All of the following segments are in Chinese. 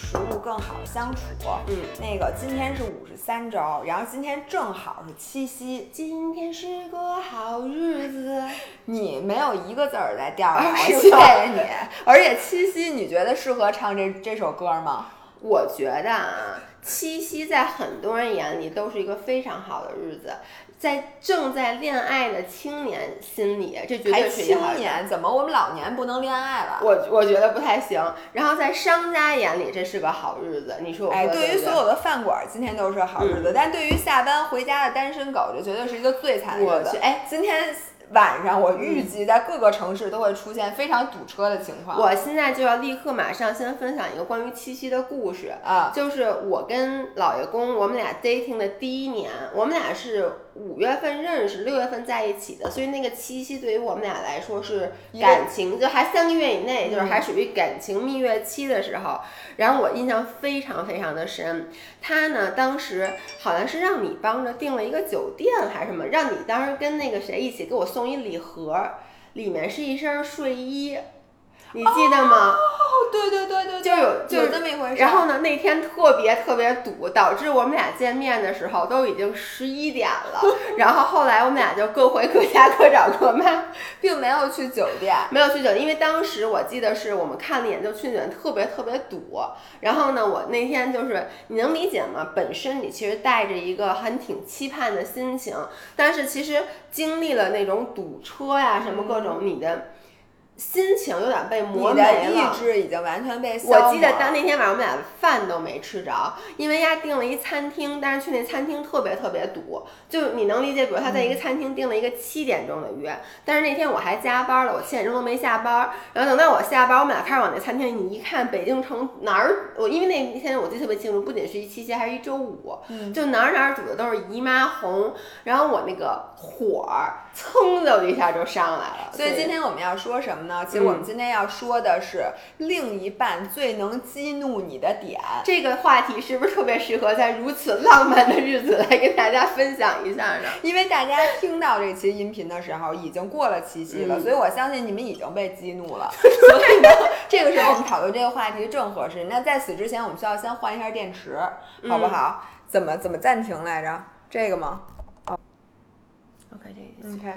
食物更好相处。嗯，那个今天是五十三周，然后今天正好是七夕，今天是个好日子。你没有一个字儿在调上，是谢谢你。而且七夕，你觉得适合唱这这首歌吗？我觉得啊，七夕在很多人眼里都是一个非常好的日子，在正在恋爱的青年心里，这绝对是。青年，怎么我们老年不能恋爱了？我我觉得不太行。然后在商家眼里，这是个好日子。你说我哎，对于所有的饭馆，今天都是好日子，但对于下班回家的单身狗，这绝对是一个最惨的日子。哎，今天晚上我预计在各个城市都会出现非常堵车的情况。我现在就要立刻马上先分享一个关于七夕的故事。啊，就是我跟老爷公，我们俩 dating 的第一年，我们俩是五月份认识，六月份在一起的，所以那个七夕对于我们俩来说是感情，就还三个月以内，就是嗯还属于感情蜜月期的时候。然后我印象非常非常的深，他呢当时好像是让你帮着订了一个酒店还是什么，让你当时跟那个谁一起给我送一礼盒，里面是一身睡衣，你记得吗？哦，对对对对，对就有就有是这么一回事。然后呢，那天特别特别堵，导致我们俩见面的时候都已经十一点了。然后后来我们俩就各回各家，各找各妈，并没有去酒店。没有去酒店，因为当时我记得是我们看了一眼就去酒店，特别特别堵。然后呢，我那天就是你能理解吗？本身你其实带着一个还挺期盼的心情，但是其实经历了那种堵车呀什么各种，你的心情有点被磨你的没了。意志已经完全被消磨我记得当那天晚上我们俩饭都没吃着，因为丫订了一餐厅，但是去那餐厅特别特别堵，就你能理解，比如他在一个餐厅订了一个七点钟的约，但是那天我还加班了，我七点钟都没下班，然后等到我下班，我们俩开始往那餐厅，你一看北京城哪儿，我因为那天我记得特别清楚，不仅是一七夕，还是一周五，就哪儿哪儿堵的都是姨妈红，然后我那个火儿噌的一下就上来了，所以今天我们要说什么呢？其实我们今天要说的是另一半最能激怒你的点。这个话题是不是特别适合在如此浪漫的日子来跟大家分享一下呢？因为大家听到这期音频的时候，已经过了七夕了，嗯所以我相信你们已经被激怒了。所以呢，这个时候我们讨论这个话题正合适。那在此之前，我们需要先换一下电池，好不好？怎么怎么暂停来着？这个吗？OK，这个 OK，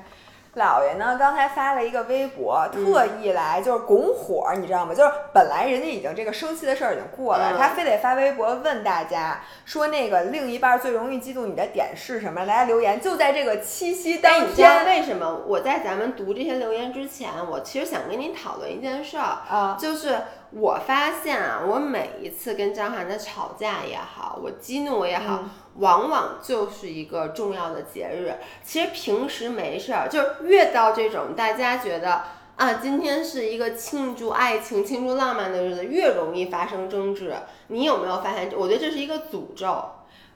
姥爷呢，刚才发了一个微博，特意来就是拱火，你知道吗？就是本来人家已经这个生气的事儿已经过了，嗯他非得发微博问大家说那个另一半最容易激怒你的点是什么？大家留言，就在这个七夕但当你知道天为什么我在咱们读这些留言之前，我其实想跟你讨论一件事儿，啊，就是我发现啊，我每一次跟张涵的吵架也好，我激怒也好，往往就是一个重要的节日。其实平时没事儿，就是越到这种大家觉得。啊，今天是一个庆祝爱情、庆祝浪漫的日子，越容易发生争执。你有没有发现？我觉得这是一个诅咒。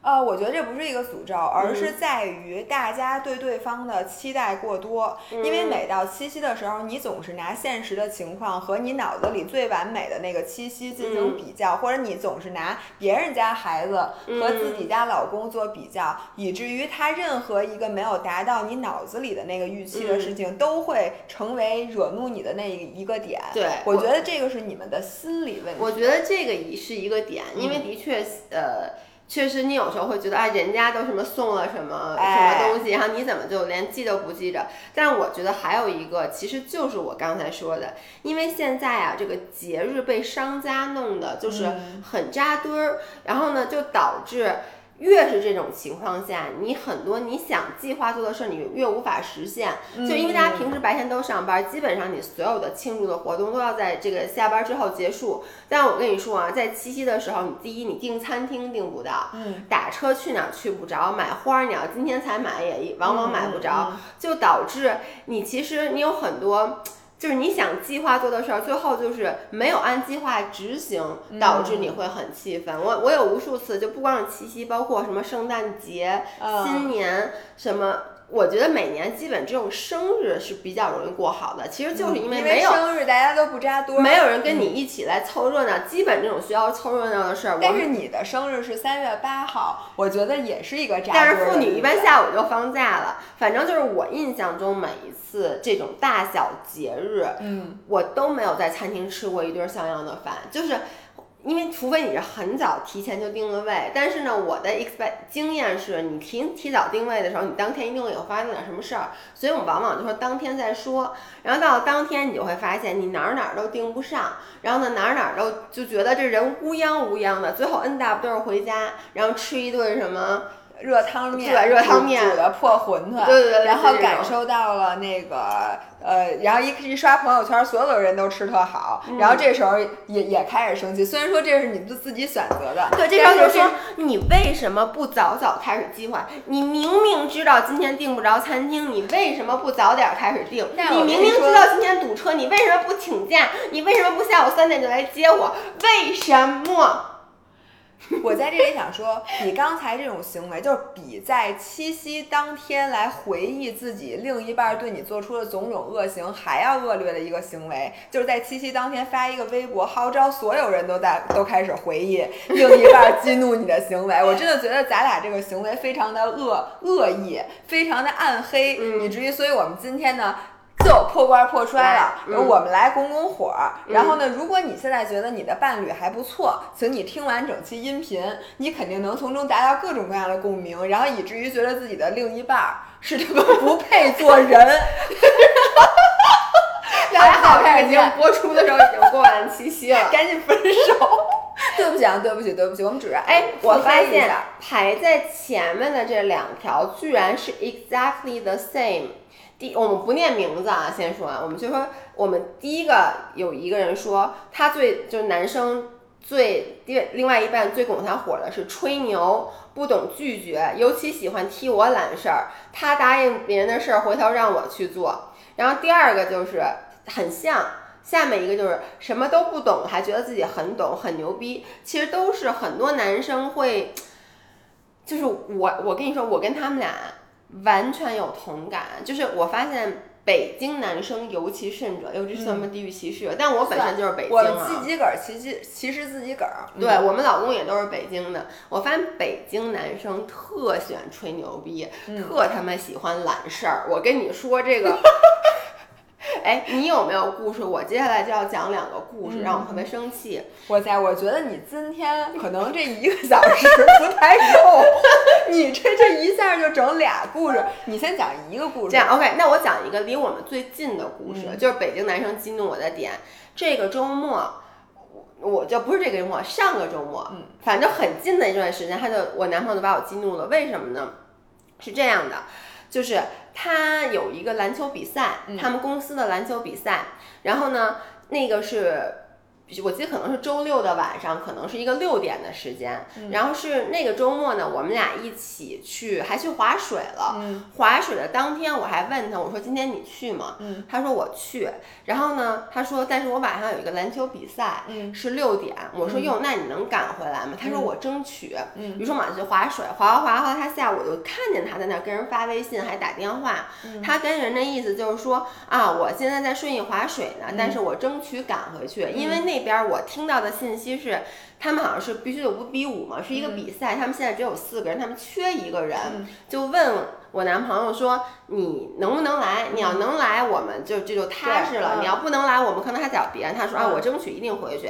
呃，我觉得这不是一个诅咒，而嗯是在于大家对对方的期待过多。因为嗯每到七夕的时候，你总是拿现实的情况和你脑子里最完美的那个七夕进行嗯比较，或者你总是拿别人家孩子和自己家老公做比较，以至于他任何一个没有达到你脑子里的那个预期的嗯事情，都会成为惹怒你的那一个点。对我觉得这个是你们的心理问题。我觉得这个也是一个点，因为的确，呃，确实你有时候会觉得，啊，人家都什么送了什么什么哎东西，然后你怎么就连记都不记着？但我觉得还有一个，其实就是我刚才说的，因为现在啊，这个节日被商家弄的就是很扎堆儿，然后呢，就导致。越是这种情况下，你很多你想计划做的事儿，你越无法实现。就因为大家平时白天都上班，基本上你所有的庆祝的活动都要在这个下班之后结束。但我跟你说啊，在七夕的时候，你第一你订餐厅订不到，嗯，打车去哪儿去不着，买花儿你要今天才买也往往买不着，嗯就导致你其实你有很多。就是你想计划做的事儿，最后就是没有按计划执行，导致你会很气愤。我我有无数次，就不光是七夕，包括什么圣诞节、嗯新年什么。我觉得每年基本只有生日是比较容易过好的，其实就是因为没有、生日大家都不扎堆，没有人跟你一起来凑热闹。基本这种需要凑热闹的事儿，但是你的生日是三月八号，我觉得也是一个扎堆但是妇女一般下午就放假了。反正就是我印象中每一次这种大小节日，嗯，我都没有在餐厅吃过一顿像样的饭，就是。因为除非你是很早提前就定了位，但是呢，我的 expect 经验是你提提早定位的时候，你当天一定会有发生点什么事儿，所以我们往往就说当天再说。然后到了当天，你就会发现你哪儿哪儿都订不上，然后呢哪儿哪儿都就觉得这人乌泱乌泱的，最后 N W 都是回家，然后吃一顿什么。热汤面，对热汤面煮的破馄饨，对对对，然后感受到了那个呃，然后一一刷朋友圈，所有的人都吃特好，然后这时候也也开始生气。虽然说这是你们自己选择的，对，这时候就说你为什么不早早开始计划？你明明知道今天订不着餐厅，你为什么不早点开始订？你明明知道今天堵车，你为什么不请假？你为什么不下午三点就来接我？为什么？我在这里想说，你刚才这种行为，就是比在七夕当天来回忆自己另一半对你做出的种种恶行还要恶劣的一个行为，就是在七夕当天发一个微博，号召所有人都在都开始回忆另一半激怒你的行为。我真的觉得咱俩这个行为非常的恶恶意，非常的暗黑，以至于，所以我们今天呢。就破罐破摔了，我们来拱拱火。然后呢，如果你现在觉得你的伴侣还不错，请你听完整期音频，你肯定能从中达到各种各样的共鸣，然后以至于觉得自己的另一半是这个不配做人。还好这个节目播出的时候已经过完七夕了，赶紧分手。对不起啊，对不起，对不起，我们只是。哎，我发现排在前面的这两条居然是 exactly the same。第，我们不念名字啊，先说啊，我们就说，我们第一个有一个人说，他最就是男生最第另外一半最拱他火的是吹牛，不懂拒绝，尤其喜欢踢我懒事儿。他答应别人的事儿，回头让我去做。然后第二个就是很像，下面一个就是什么都不懂，还觉得自己很懂，很牛逼。其实都是很多男生会，就是我，我跟你说，我跟他们俩。完全有同感，就是我发现北京男生尤其甚者，尤其是他们地域歧视，但我本身就是北京啊。自己个儿其实歧视自己个儿，对我们老公也都是北京的。我发现北京男生特喜欢吹牛逼，特他妈喜欢揽事儿。我跟你说这个。哎，你有没有故事？我接下来就要讲两个故事，让我特别生气。我在，我觉得你今天可能这一个小时不太够，你这这一下就整俩故事。你先讲一个故事。这样 OK，那我讲一个离我们最近的故事，就是北京男生激怒我的点。这个周末，我就不是这个周末，上个周末，嗯，反正很近的一段时间，他就我男朋友就把我激怒了。为什么呢？是这样的。就是他有一个篮球比赛，他们公司的篮球比赛，然后呢，那个是。我记得可能是周六的晚上，可能是一个六点的时间，然后是那个周末呢，我们俩一起去，还去划水了。划水的当天，我还问他，我说今天你去吗？他说我去。然后呢，他说，但是我晚上有一个篮球比赛，是六点。我说哟，那你能赶回来吗？他说我争取。于是我们就去划水，划划划，后来他下午就看见他在那跟人发微信，还打电话。他跟人的意思就是说啊，我现在在顺义划水呢，但是我争取赶回去，因为那。那边我听到的信息是，他们好像是必须得五比五嘛，是一个比赛，他们现在只有四个人，他们缺一个人，就问我男朋友说，你能不能来？你要能来，我们就这就踏实了；你要不能来，我们可能还找别人。他说啊，我争取一定回去。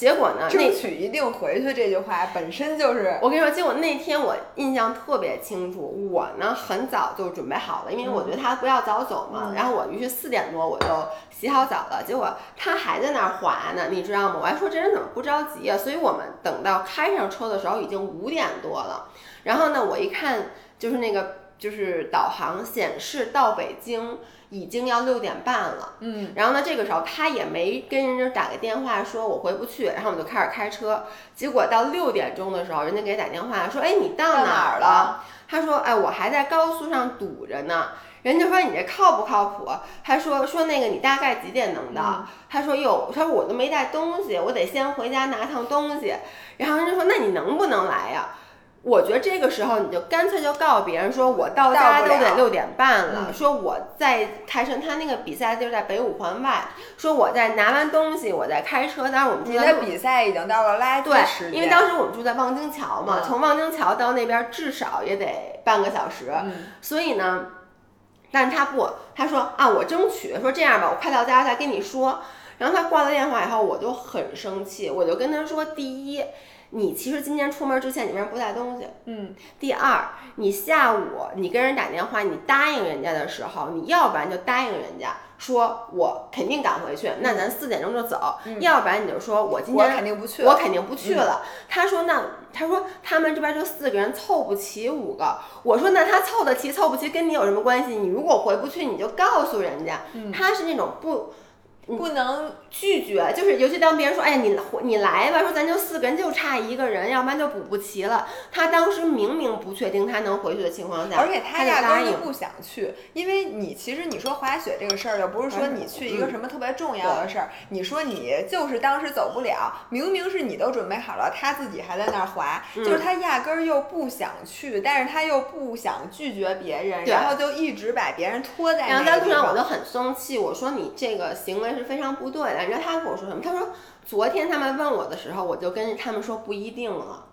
结果呢？争取一定回去这句话本身就是……我跟你说，结果那天我印象特别清楚。我呢很早就准备好了，因为我觉得他不要早走嘛。然后我于是四点多我就洗好澡了。结果他还在那儿滑呢，你知道吗？我还说这人怎么不着急啊？所以我们等到开上车的时候已经五点多了。然后呢，我一看就是那个就是导航显示到北京。已经要六点半了，嗯，然后呢，这个时候他也没跟人家打个电话说我回不去，然后我们就开始开车。结果到六点钟的时候，人家给打电话说，哎，你到哪儿了？他说，哎，我还在高速上堵着呢。人家说你这靠不靠谱？他说说那个你大概几点能到？他说哟，他说我都没带东西，我得先回家拿趟东西。然后人家说那你能不能来呀？我觉得这个时候你就干脆就告诉别人说，我到家都得六点半了。说我在泰山，他那个比赛就是在北五环外。说我在拿完东西，我在开车。当时我们住在比赛已经到了垃圾时间，对，因为当时我们住在望京桥嘛，从望京桥到那边至少也得半个小时。所以呢，但是他不，他说啊，我争取说这样吧，我快到家再跟你说。然后他挂了电话以后，我就很生气，我就跟他说：第一，你其实今天出门之前你为什么不带东西？嗯，第二，你下午你跟人打电话，你答应人家的时候，你要不然就答应人家说我肯定赶回去，那咱四点钟就走；要不然你就说我今我天肯定不去，我肯定不去了。他说那他说他们这边就四个人凑不齐五个。我说那他凑得齐凑不齐跟你有什么关系？你如果回不去，你就告诉人家。他是那种不。不能拒绝，就是尤其当别人说，哎呀，你你来吧，说咱就四个人，就差一个人，要不然就补不齐了。他当时明明不确定他能回去的情况下，而且他压根就不想去，因为你其实你说滑雪这个事儿，又不是说你去一个什么特别重要的事儿，你说你就是当时走不了，明明是你都准备好了，他自己还在那儿滑，就是他压根儿又不想去，但是他又不想拒绝别人，然后就一直把别人拖在。然后在路上我就很生气，我说你这个行为是非常不对的。你知道他跟我说什么？他说昨天他们问我的时候，我就跟他们说不一定了。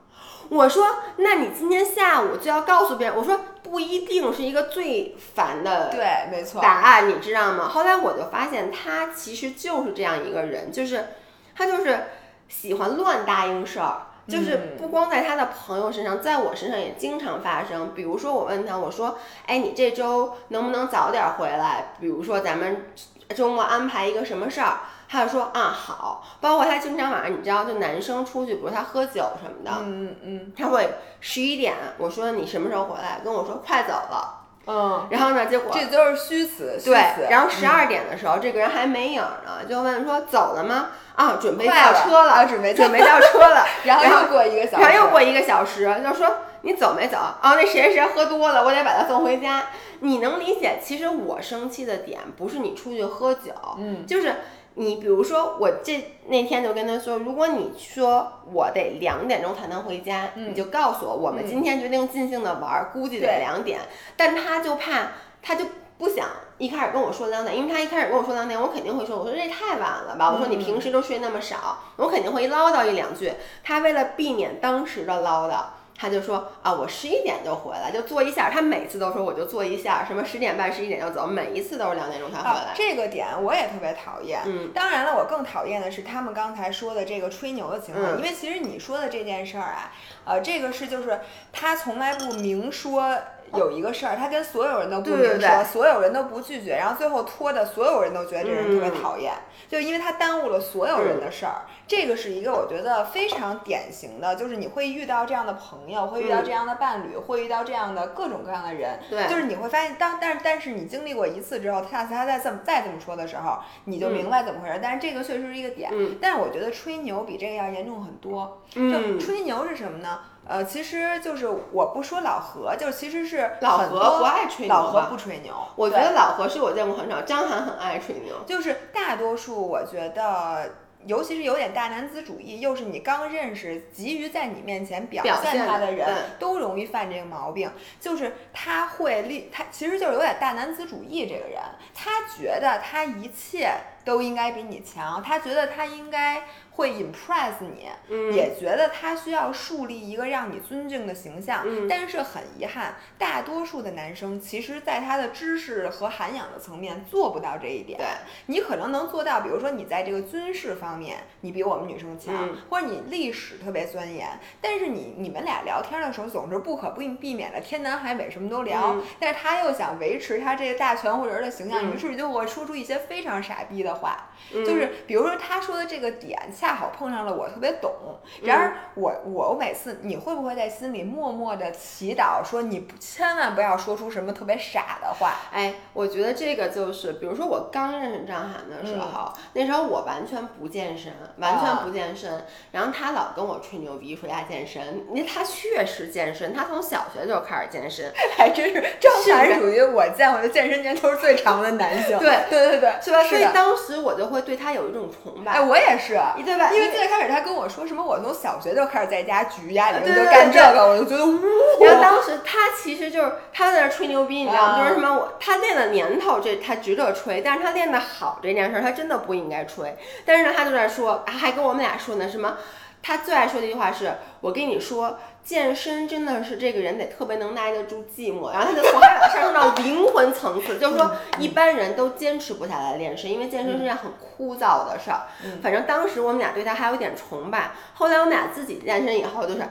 我说那你今天下午就要告诉别人。我说不一定是一个最烦的对，没错答案，你知道吗？后来我就发现他其实就是这样一个人，就是他就是喜欢乱答应事儿。就是不光在他的朋友身上，在我身上也经常发生。比如说我问他，我说，哎，你这周能不能早点回来？比如说咱们周末安排一个什么事儿？他就说啊好，包括他经常晚上，你知道，就男生出去，比如他喝酒什么的，嗯嗯，他会十一点，我说你什么时候回来？跟我说快走了，嗯，然后呢，结果这都是虚词，对，然后十二点的时候，这个人还没影呢，就问说走了吗？啊，准备叫车了，准备准备叫 车了，然后又过一个小时，然后又过一个小时，就说你走没走？啊，那谁谁谁喝多了，我得把他送回家。你能理解？其实我生气的点不是你出去喝酒，嗯，就是。你比如说，我这那天就跟他说，如果你说我得两点钟才能回家，你就告诉我，我们今天决定尽兴的玩，估计得两点。但他就怕，他就不想一开始跟我说两点，因为他一开始跟我说两点，我肯定会说，我说这太晚了吧，我说你平时都睡那么少，我肯定会唠叨一两句。他为了避免当时的唠叨。他就说啊，我十一点就回来，就坐一下。他每次都说我就坐一下，什么十点半、十一点就走，每一次都是两点钟才回来。这个点我也特别讨厌。嗯，当然了，我更讨厌的是他们刚才说的这个吹牛的情况，因为其实你说的这件事儿啊，呃，这个是就是他从来不明说。有一个事儿，他跟所有人都不明说，所有人都不拒绝，然后最后拖的所有人都觉得这人特别讨厌，就因为他耽误了所有人的事儿。这个是一个我觉得非常典型的，就是你会遇到这样的朋友，会遇到这样的伴侣，会遇到这样的各种各样的人。对，就是你会发现，当但是但是你经历过一次之后，下次他再这么再这么说的时候，你就明白怎么回事。但是这个确实是一个点，但是我觉得吹牛比这个要严重很多。就吹牛是什么呢？呃，其实就是我不说老何，就其实是老何不爱吹牛，老何不吹牛。我觉得老何是我见过很少，张涵很爱吹牛。就是大多数，我觉得，尤其是有点大男子主义，又是你刚认识，急于在你面前表现他的人，都容易犯这个毛病。就是他会立，他其实就是有点大男子主义。这个人，他觉得他一切都应该比你强，他觉得他应该。会 impress 你，也觉得他需要树立一个让你尊敬的形象，但是很遗憾，大多数的男生其实在他的知识和涵养的层面做不到这一点。你可能能做到，比如说你在这个军事方面，你比我们女生强，或者你历史特别钻研，但是你你们俩聊天的时候总是不可不避免的天南海北什么都聊，但是他又想维持他这个大全乎人的形象，于是就会说出一些非常傻逼的话，就是比如说他说的这个点。恰好碰上了我特别懂，然而我我每次你会不会在心里默默的祈祷说你千万不要说出什么特别傻的话？哎，我觉得这个就是，比如说我刚认识张涵的时候，那时候我完全不健身，完全不健身，然后他老跟我吹牛逼说他健身，因为他确实健身，他从小学就开始健身，还真是张涵属于我见过的健身年头最长的男性。对对对对，是吧？所以当时我就会对他有一种崇拜。哎，我也是。对吧因为最开始他跟我说什么，我从小学就开始在家举哑铃就干这个，我就觉得呜。然后当时他其实就是他在那吹牛逼，你知道吗？就是什么我他练的年头这他值得吹，但是他练的好这件事他真的不应该吹。但是呢，他就在说，还跟我们俩说呢，什么？他最爱说的一句话是：我跟你说。健身真的是这个人得特别能耐得住寂寞，然后他就从海把上升到灵魂层次，就是说一般人都坚持不下来练身，因为健身是件很枯燥的事儿。反正当时我们俩对他还有一点崇拜，后来我们俩自己健身以后就是，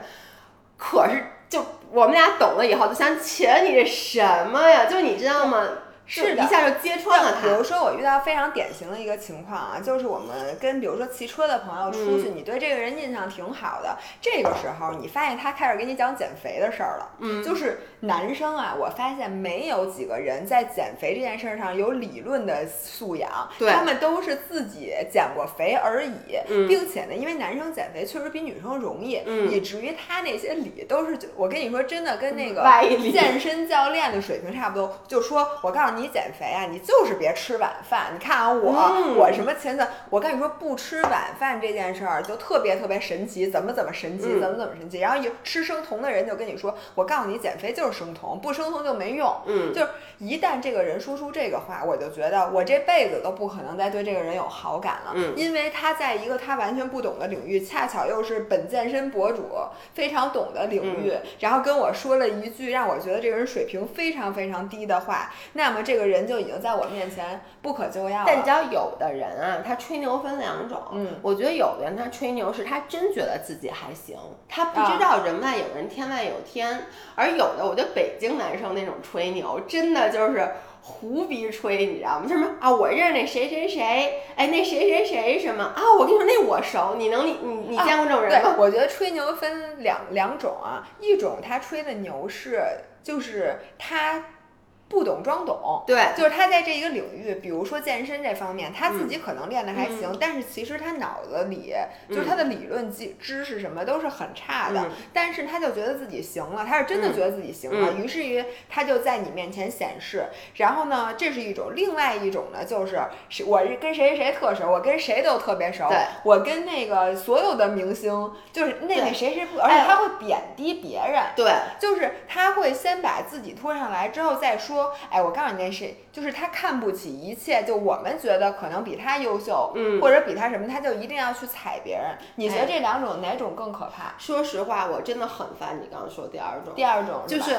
可是就我们俩懂了以后就想，切你这什么呀？就你知道吗？是一下就揭穿了他。比如说，我遇到非常典型的一个情况啊，就是我们跟比如说骑车的朋友出去，你对这个人印象挺好的，这个时候你发现他开始给你讲减肥的事儿了。嗯，就是男生啊，我发现没有几个人在减肥这件事上有理论的素养，他们都是自己减过肥而已，并且呢，因为男生减肥确实比女生容易，以至于他那些理都是，我跟你说真的，跟那个健身教练的水平差不多。就说我告诉你。你减肥啊，你就是别吃晚饭。你看啊，我我什么前次，我跟你说不吃晚饭这件事儿就特别特别神奇，怎么怎么神奇，怎么怎么神奇。然后有吃生酮的人就跟你说，我告诉你减肥就是生酮，不生酮就没用。嗯，就是一旦这个人说出这个话，我就觉得我这辈子都不可能再对这个人有好感了。嗯，因为他在一个他完全不懂的领域，恰巧又是本健身博主非常懂的领域，然后跟我说了一句让我觉得这个人水平非常非常低的话，那么。这个人就已经在我面前不可救药了。但你知道，有的人啊，他吹牛分两种。嗯，我觉得有的人他吹牛是他真觉得自己还行，他不知道人外有人，天外有天。而有的，我觉得北京男生那种吹牛，真的就是胡逼吹，你知道吗？什么啊，我认识那谁谁谁，哎，那谁谁谁什么啊？我跟你说，那我熟。你能你你你见过这种人吗？我觉得吹牛分两两种啊，一种他吹的牛是就是他。不懂装懂，对，就是他在这一个领域，比如说健身这方面，他自己可能练的还行，但是其实他脑子里就是他的理论知知识什么都是很差的，但是他就觉得自己行了，他是真的觉得自己行了，于是于他就在你面前显示，然后呢，这是一种，另外一种呢，就是我是跟谁谁谁特熟，我跟谁都特别熟，我跟那个所有的明星，就是那那谁谁不，而且他会贬低别人，对，就是他会先把自己拖上来之后再说。说，哎，我告诉你那谁，就是他看不起一切，就我们觉得可能比他优秀，嗯，或者比他什么，他就一定要去踩别人。你觉得这两种哪种更可怕？说实话，我真的很烦你刚刚说第二种。第二种就是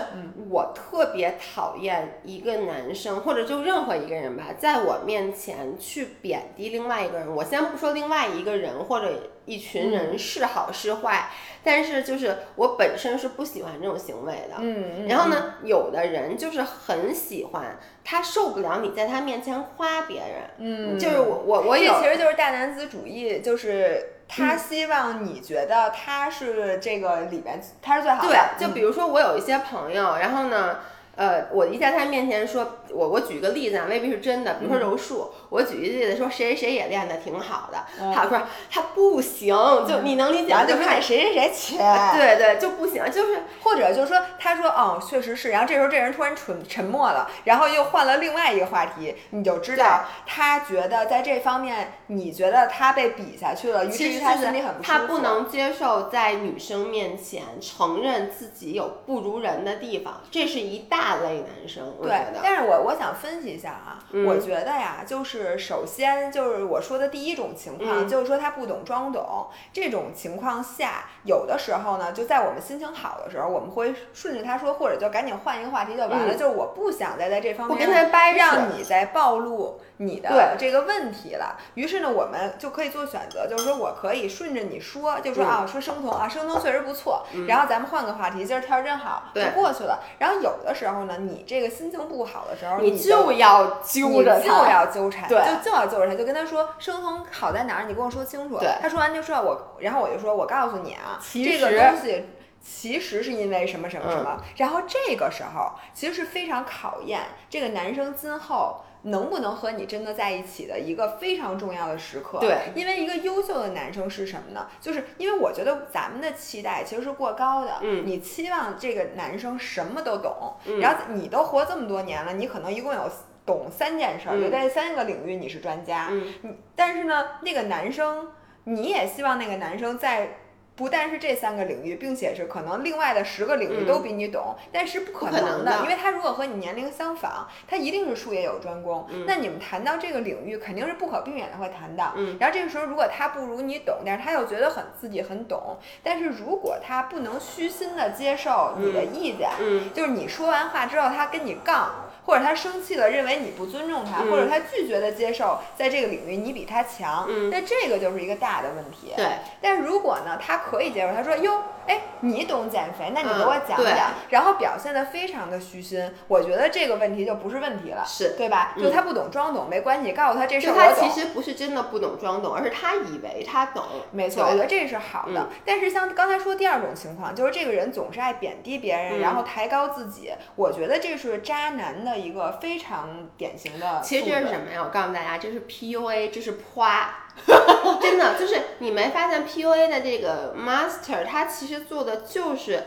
我特别讨厌一个男生，或者就任何一个人吧，在我面前去贬低另外一个人。我先不说另外一个人或者一群人是好是坏。但是就是我本身是不喜欢这种行为的，嗯，然后呢，有的人就是很喜欢，他受不了你在他面前夸别人，嗯，就是我我我有，其实就是大男子主义，就是他希望你觉得他是这个里边他是最好的，对，就比如说我有一些朋友，然后呢。呃，我一在他面前说，我我举个例子啊，未必是真的。比如说柔术，我举一例子说谁谁谁也练的挺好的，他说他不行，就你能理解吗？就看谁谁谁 钱，对对，就不行，就是或者就是说，他说哦，确实是，然后这时候这人突然沉沉默了，然后又换了另外一个话题，你就知道他觉得在这方面，你觉得他被比下去了，于是他心里很不舒服。他不能接受在女生面前承认自己有不如人的地方，这是一大。大类男生，对，但是我我想分析一下啊，我觉得呀，就是首先就是我说的第一种情况，就是说他不懂装懂，这种情况下，有的时候呢，就在我们心情好的时候，我们会顺着他说，或者就赶紧换一个话题就完了，就是我不想再在这方面跟他掰让你再暴露你的这个问题了。于是呢，我们就可以做选择，就是说我可以顺着你说，就说啊，说生酮啊，生酮确实不错，然后咱们换个话题，今儿天儿真好，就过去了。然后有的时候。你这个心情不好的时候，你就要揪着他，就要纠缠，对，就就要揪着他，就跟他说生酮好在哪儿，你跟我说清楚。对，他说完就说，我，然后我就说，我告诉你啊，这个东西其实是因为什么什么什么。然后这个时候其实是非常考验这个男生今后。能不能和你真的在一起的一个非常重要的时刻？对，因为一个优秀的男生是什么呢？就是因为我觉得咱们的期待其实是过高的。嗯，你期望这个男生什么都懂，然后你都活这么多年了，你可能一共有懂三件事，就在三个领域你是专家。嗯，但是呢，那个男生，你也希望那个男生在。不但是这三个领域，并且是可能另外的十个领域都比你懂，但是不可能的因为他如果和你年龄相仿，他一定是术业有专攻。嗯那你们谈到这个领域，肯定是不可避免的会谈到。嗯然后这个时候，如果他不如你懂，但是他又觉得很自己很懂，但是如果他不能虚心的接受你的意见，嗯就是你说完话之后，他跟你杠，或者他生气了，认为你不尊重他，嗯或者他拒绝的接受在这个领域你比他强，嗯那这个就是一个大的问题。对，但是如果呢，他可以接受，他说哟，哎，你懂减肥，那你给我讲讲，然后表现的非常的虚心，我觉得这个问题就不是问题了，是对吧？嗯就他不懂装懂没关系，告诉他这事儿我懂。其实不是真的不懂装懂，而是他以为他懂。没错，我觉得这是好的。嗯但是像刚才说第二种情况，就是这个人总是爱贬低别人，嗯然后抬高自己，我觉得这是渣男的一个非常典型的。其实这是什？么呀？我告诉大家，这是 PUA，这是夸。真的，就是你没发现 PUA 的这个 master，他其实做的就是，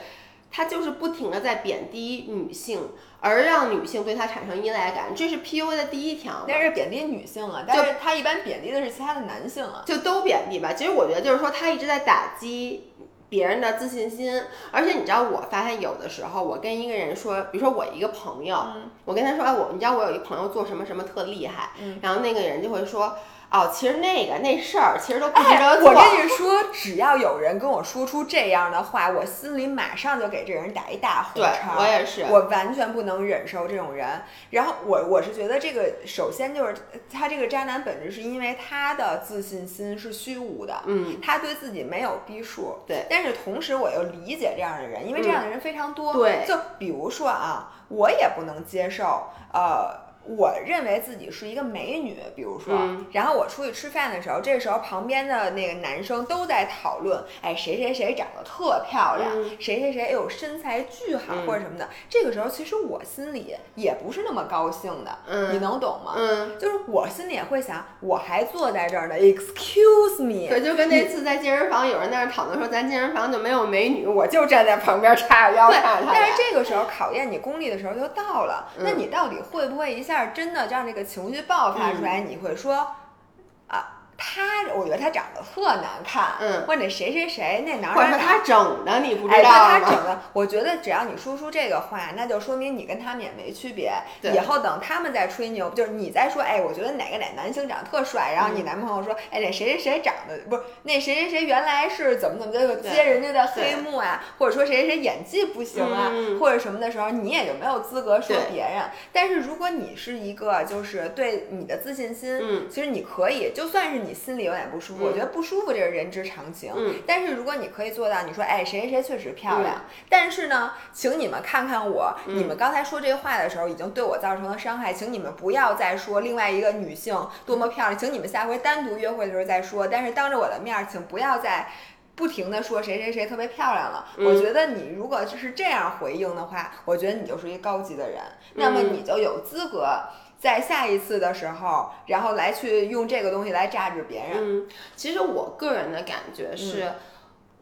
他就是不停的在贬低女性，而让女性对他产生依赖感，这是 PUA 的第一条嘛。但是贬低女性啊，但是他一般贬低的是其他的男性啊。就都贬低吧。其实我觉得就是说，他一直在打击别人的自信心。而且你知道，我发现有的时候，我跟一个人说，比如说我一个朋友，我跟他说，哎，我你知道我有一朋友做什么什么特厉害，嗯然后那个人就会说。哦，其实那个那事儿其实都不值哎，得做。我跟你说，只要有人跟我说出这样的话，我心里马上就给这人打一大红对叉。我也是，我完全不能忍受这种人。然后我我是觉得这个，首先就是他这个渣男本质是因为他的自信心是虚无的，嗯，他对自己没有逼数。对但是同时我又理解这样的人，因为这样的人非常多。对就比如说啊，我也不能接受，呃。我认为自己是一个美女，比如说，嗯然后我出去吃饭的时候，这时候旁边的那个男生都在讨论，哎，谁谁谁长得特漂亮，嗯谁谁谁哎呦身材巨好、嗯或者什么的。这个时候其实我心里也不是那么高兴的，嗯你能懂吗？嗯，就是我心里也会想，我还坐在这儿呢，excuse me，对，就跟那次在健身房有人在那儿讨论说，咱健身房就没有美女，我就站在旁边叉着腰对，看。但是这个时候考验你功力的时候就到了，嗯那你到底会不会一下真的让这个情绪爆发出来？嗯你会说啊，他，我觉得他长得特难看，嗯。或者那谁谁谁那哪儿或者说哪儿哪儿他整的，你不知道吗？他整的，我觉得只要你说出这个话，那就说明你跟他们也没区别。对。以后等他们再吹牛，就是你在说，哎，我觉得哪个哪男星长得特帅，然后嗯。你男朋友说，哎，那谁谁谁长得不是那谁谁谁原来是怎么怎么着，就对。揭人家的黑幕啊，或者说谁谁谁演技不行啊，嗯。或者什么的时候，你也就没有资格说别人。但是如果你是一个就是对你的自信心，嗯。其实你可以，就算是你心里有点不舒服，我嗯。觉得不舒服这是人之常情。嗯。但是如果你可以做到，你说哎谁谁谁确实漂亮，但是呢，请你们看看我，嗯。你们刚才说这话的时候已经对我造成了伤害，请你们不要再说另外一个女性多么漂亮，请你们下回单独约会的时候再说，但是当着我的面儿，请不要再。不停的说谁谁谁特别漂亮了，嗯。我觉得你如果就是这样回应的话，我觉得你就是一个高级的人，那么嗯。你就有资格在下一次的时候，然后来去用这个东西来榨制别人。嗯，其实我个人的感觉是。嗯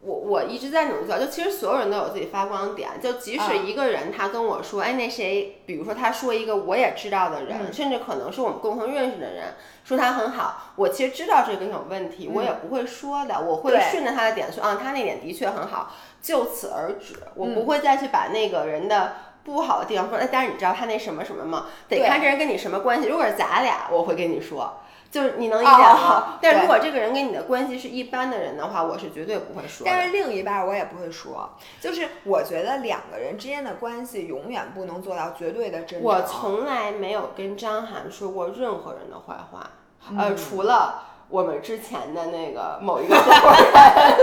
我我一直在努力做，就其实所有人都有自己发光点，就即使嗯一个人他跟我说，哎，那谁，比如说他说一个我也知道的人，嗯甚至可能是我们共同认识的人，说他很好，我其实知道这个人有问题，我也不会说的，我会顺着他的点说，啊，他那点的确很好，就此而止，我嗯不会再去把那个人的。不好的地方说，哎，但是你知道他那什么什么吗？得看这人跟你什么关系。如果是咱俩，我会跟你说，就是你能理解吗？但如果这个人跟你的关系是一般的人的话，我是绝对不会说。但是另一半我也不会说，就是我觉得两个人之间的关系永远不能做到绝对的真诚。我从来没有跟张涵说过任何人的坏话，呃，嗯除了我们之前的那个某一个合伙人，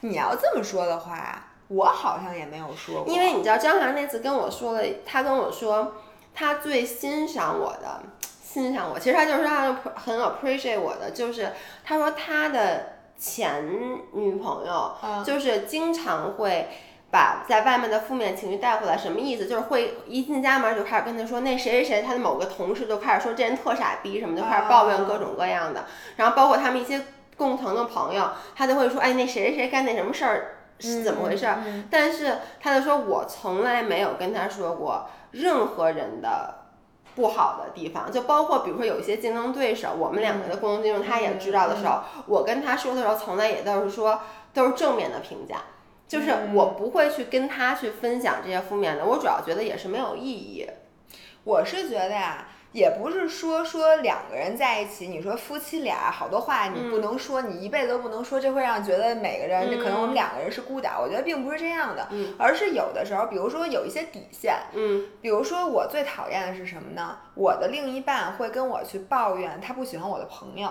你要这么说的话，我好像也没有说过。因为你知道张涵那次跟我说了，他跟我说他最欣赏我的，欣赏我，其实他就是他很 appreciate 我的，就是他说他的前女朋友嗯就是经常会。把在外面的负面情绪带回来，什么意思？就是会一进家门就开始跟他说，那谁谁谁他的某个同事就开始说这人特傻逼什么，就开始抱怨各种各样的。然后包括他们一些共同的朋友，他就会说，哎，那谁谁谁干那什么事儿是怎么回事儿？嗯但是他就说，我从来没有跟他说过任何人的不好的地方，就包括比如说有一些竞争对手，我们两个的共同竞争他也知道的时候，我跟他说的时候，从来也都是说都是正面的评价。就是我不会去跟他去分享这些负面的，我主要觉得也是没有意义。我是觉得呀。也不是说说两个人在一起，你说夫妻俩好多话你不能说，你一辈子都不能说，这会让觉得每个人可能我们两个人是孤岛。我觉得并不是这样的，而是有的时候，比如说有一些底线，嗯，比如说我最讨厌的是什么呢？我的另一半会跟我去抱怨他不喜欢我的朋友，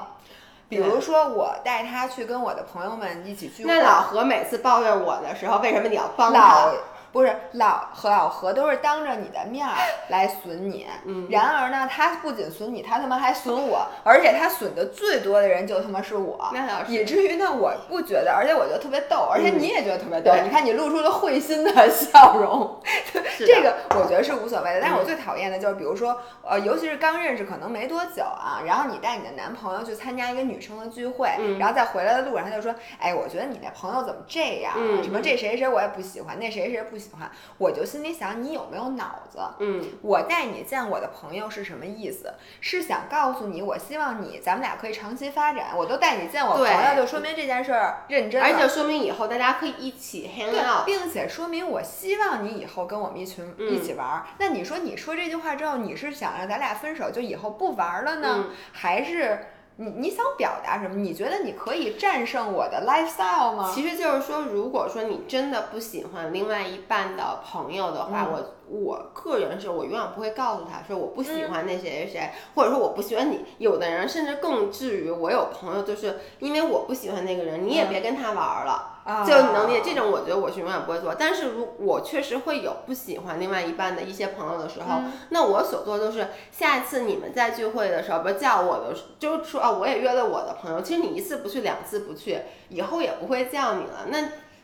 比如说我带他去跟我的朋友们一起聚会，那老何每次抱怨我的时候，为什么你要帮他？不是老和老何都是当着你的面儿来损你，然而呢，他不仅损你，他他妈还损我，而且他损的最多的人就他妈是我，以至于呢，我不觉得，而且我觉得特别逗，而且你也觉得特别逗。你看你露出了会心的笑容，这个我觉得是无所谓的。但是我最讨厌的就是，比如说，呃，尤其是刚认识可能没多久啊，然后你带你的男朋友去参加一个女生的聚会，然后在回来的路上他就说，哎，我觉得你那朋友怎么这样？什么这谁谁我也不喜欢，那谁谁不。喜欢，我就心里想你有没有脑子？嗯，我带你见我的朋友是什么意思？是想告诉你，我希望你咱们俩可以长期发展。我都带你见我朋友，就说明这件事儿认真，而且说明以后大家可以一起 hang out，并且说明我希望你以后跟我们一群一起玩。那你说你说这句话之后，你是想让咱俩分手就以后不玩了呢，还是？你你想表达什么？你觉得你可以战胜我的 lifestyle 吗？其实就是说，如果说你真的不喜欢另外一半的朋友的话，我我个人是我永远不会告诉他说我不喜欢那谁谁谁，或者说我不喜欢你。有的人甚至更至于，我有朋友就是因为我不喜欢那个人，你也别跟他玩了。就你能理解这种，我觉得我是永远不会做。但是如我确实会有不喜欢另外一半的一些朋友的时候，那我所做就是，下一次你们在聚会的时候，不叫我的，就是说啊，我也约了我的朋友。其实你一次不去，两次不去，以后也不会叫你了。那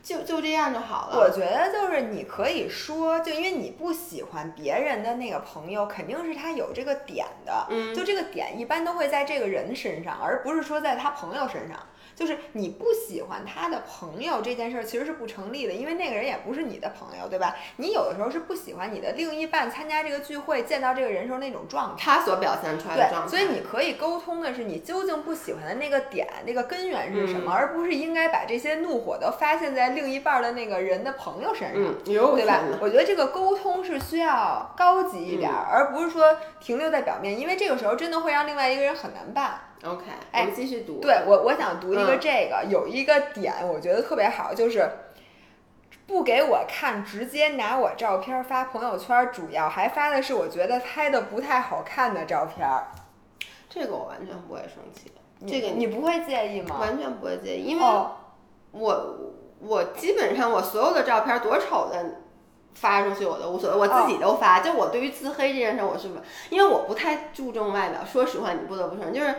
就就这样就好了。我觉得就是你可以说，就因为你不喜欢别人的那个朋友，肯定是他有这个点的。嗯，就这个点一般都会在这个人身上，而不是说在他朋友身上。就是你不喜欢他的朋友这件事儿其实是不成立的，因为那个人也不是你的朋友，对吧？你有的时候是不喜欢你的另一半参加这个聚会见到这个人时候那种状态，他所表现出来的状态。所以你可以沟通的是你究竟不喜欢的那个点，那个根源是什么，而不是应该把这些怒火都发泄在另一半的那个人的朋友身上，对吧？我觉得这个沟通是需要高级一点，而不是说停留在表面，因为这个时候真的会让另外一个人很难办。OK，哎，继续读。对我，我想读一个这个，有一个点我觉得特别好，就是不给我看，直接拿我照片发朋友圈，主要还发的是我觉得拍的不太好看的照片。这个我完全不会生气，这个你不会介意吗？完全不会介意，因为我我基本上我所有的照片多丑的发出去我都无所谓，我自己都发。就我对于自黑这件事，我是因为我不太注重外表，说实话，你不得不承认，就是。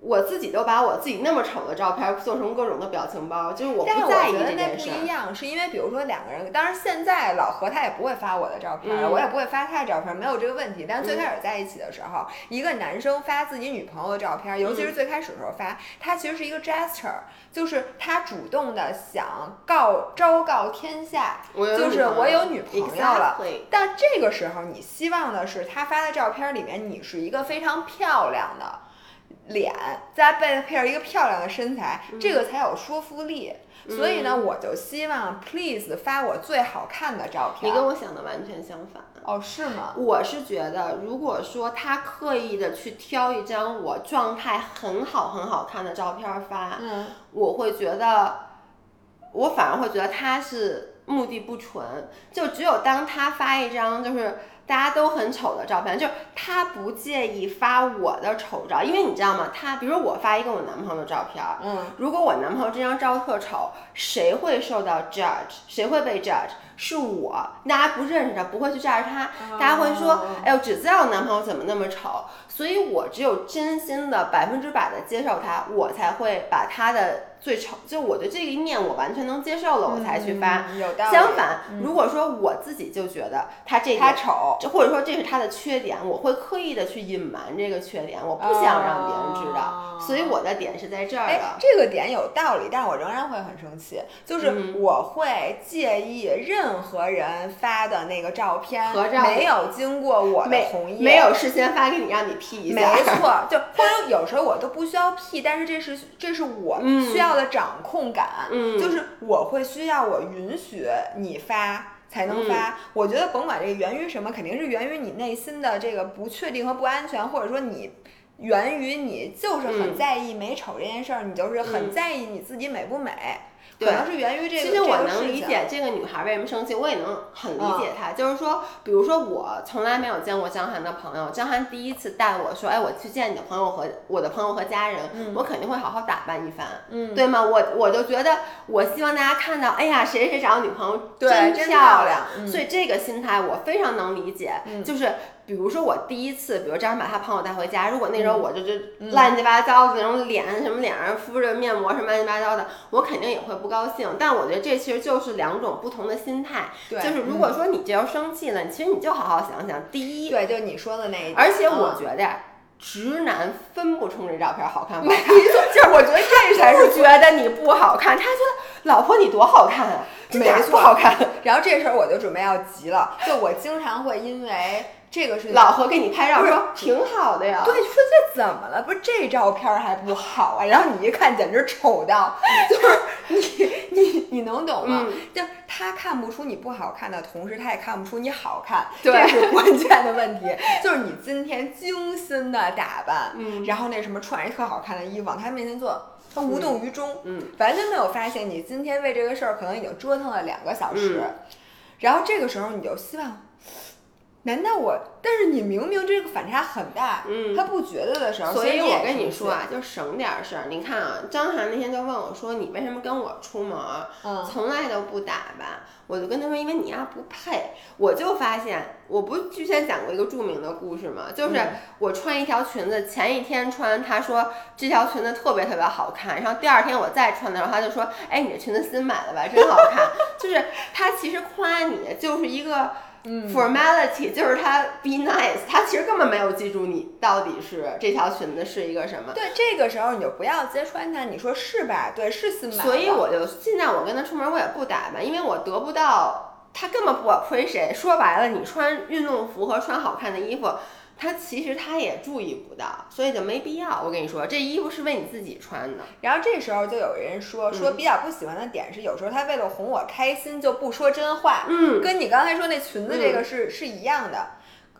我自己都把我自己那么丑的照片做成各种的表情包，就是我不在意这件事。不一样，是因为比如说两个人，当然现在老何他也不会发我的照片，我也不会发他的照片，没有这个问题。但最开始在一起的时候，一个男生发自己女朋友的照片，尤其是最开始的时候发，他其实是一个 gesture，就是他主动的想告昭告天下，就是我有女朋友了。但这个时候你希望的是他发的照片里面你是一个非常漂亮的。脸再配配上一个漂亮的身材，这个才有说服力。所以呢，我就希望 please 发我最好看的照片。你跟我想的完全相反。哦，是吗？我是觉得，如果说他刻意的去挑一张我状态很好很好看的照片发，嗯，我会觉得，我反而会觉得他是目的不纯。就只有当他发一张就是。大家都很丑的照片，就是他不介意发我的丑照，因为你知道吗？他比如我发一个我男朋友的照片，嗯，如果我男朋友这张照特丑，谁会受到 judge？谁会被 judge？是我，大家不认识他，不会去 judge 他，大家会说，哎呦，只知道我男朋友怎么那么丑，所以我只有真心的百分之百的接受他，我才会把他的。最丑，就我的这一面我完全能接受了，我才去发。相反，如果说我自己就觉得他这他丑，或者说这是他的缺点，我会刻意的去隐瞒这个缺点，我不想让别人知道，所以我的点是在这儿的。这个点有道理，但是我仍然会很生气，就是我会介意任何人发的那个照片合照。没有经过我的同意，没有事先发给你让你 P 一下，没错，就或者有时候我都不需要 P，但是这是这是我需要的掌控感，嗯，就是我会需要我允许你发。才能发，我觉得甭管这个源于什么，肯定是源于你内心的这个不确定和不安全，或者说你源于你就是很在意美丑这件事儿，你就是很在意你自己美不美。可能是源于这个。其实我能理解这个女孩为什么生气，我也能很理解她。就是说，比如说我从来没有见过江涵的朋友，江涵第一次带我说，哎，我去见你的朋友和我的朋友和家人，我肯定会好好打扮一番，嗯，对吗？我我就觉得，我希望大家看到，哎呀，谁谁找女朋友真漂亮。所以这个心态我非常能理解，就是。比如说我第一次，比如张涵把他朋友带回家，如果那时候我就就乱七八糟的那种脸，什么脸上敷着面膜什么乱七八糟的，我肯定也会不高兴。但我觉得这其实就是两种不同的心态。对，就是如果说你这要生气了，其实你就好好想想。第一，对，就你说的那一点。而且我觉得直男分不出这照片好看不好看，就是我觉得这才是觉得你不好看，他觉得老婆你多好看啊，没错，好看。然后这时候我就准备要急了，就我经常会因为。这个是老何给你拍照说挺好的呀，对，说这怎么了？不是这照片还不好啊？然后你一看，简直丑到，就是你 你你能懂吗？就他看不出你不好看的同时，他也看不出你好看，这是关键的问题。就是你今天精心的打扮，嗯，然后那什么穿一特好看的衣服往他面前坐，他无动于衷，嗯，完全没有发现你今天为这个事儿可能已经折腾了两个小时，然后这个时候你就希望。难道我？但是你明明这个反差很大，嗯，他不觉得的时候，所以我跟你说啊，就省点事儿。你看啊，张涵那天就问我说：“你为什么跟我出门，嗯，从来都不打扮？”我就跟他说：“因为你呀不配。”我就发现，我不之前讲过一个著名的故事吗？就是我穿一条裙子，前一天穿，他说这条裙子特别特别好看，然后第二天我再穿的时候，他就说：“哎，你这裙子新买的吧，真好看。”就是他其实夸你就是一个。Formality 就是他 be nice，他其实根本没有记住你到底是这条裙子是一个什么。对，这个时候你就不要揭穿他，你说是吧？对，是新买的。所以我就现在我跟他出门我也不打扮，因为我得不到，他根本不管亏谁。说白了，你穿运动服和穿好看的衣服。他其实他也注意不到，所以就没必要。我跟你说，这衣服是为你自己穿的。然后这时候就有人说说比较不喜欢的点是，有时候他为了哄我开心就不说真话。嗯，跟你刚才说那裙子这个是是一样的，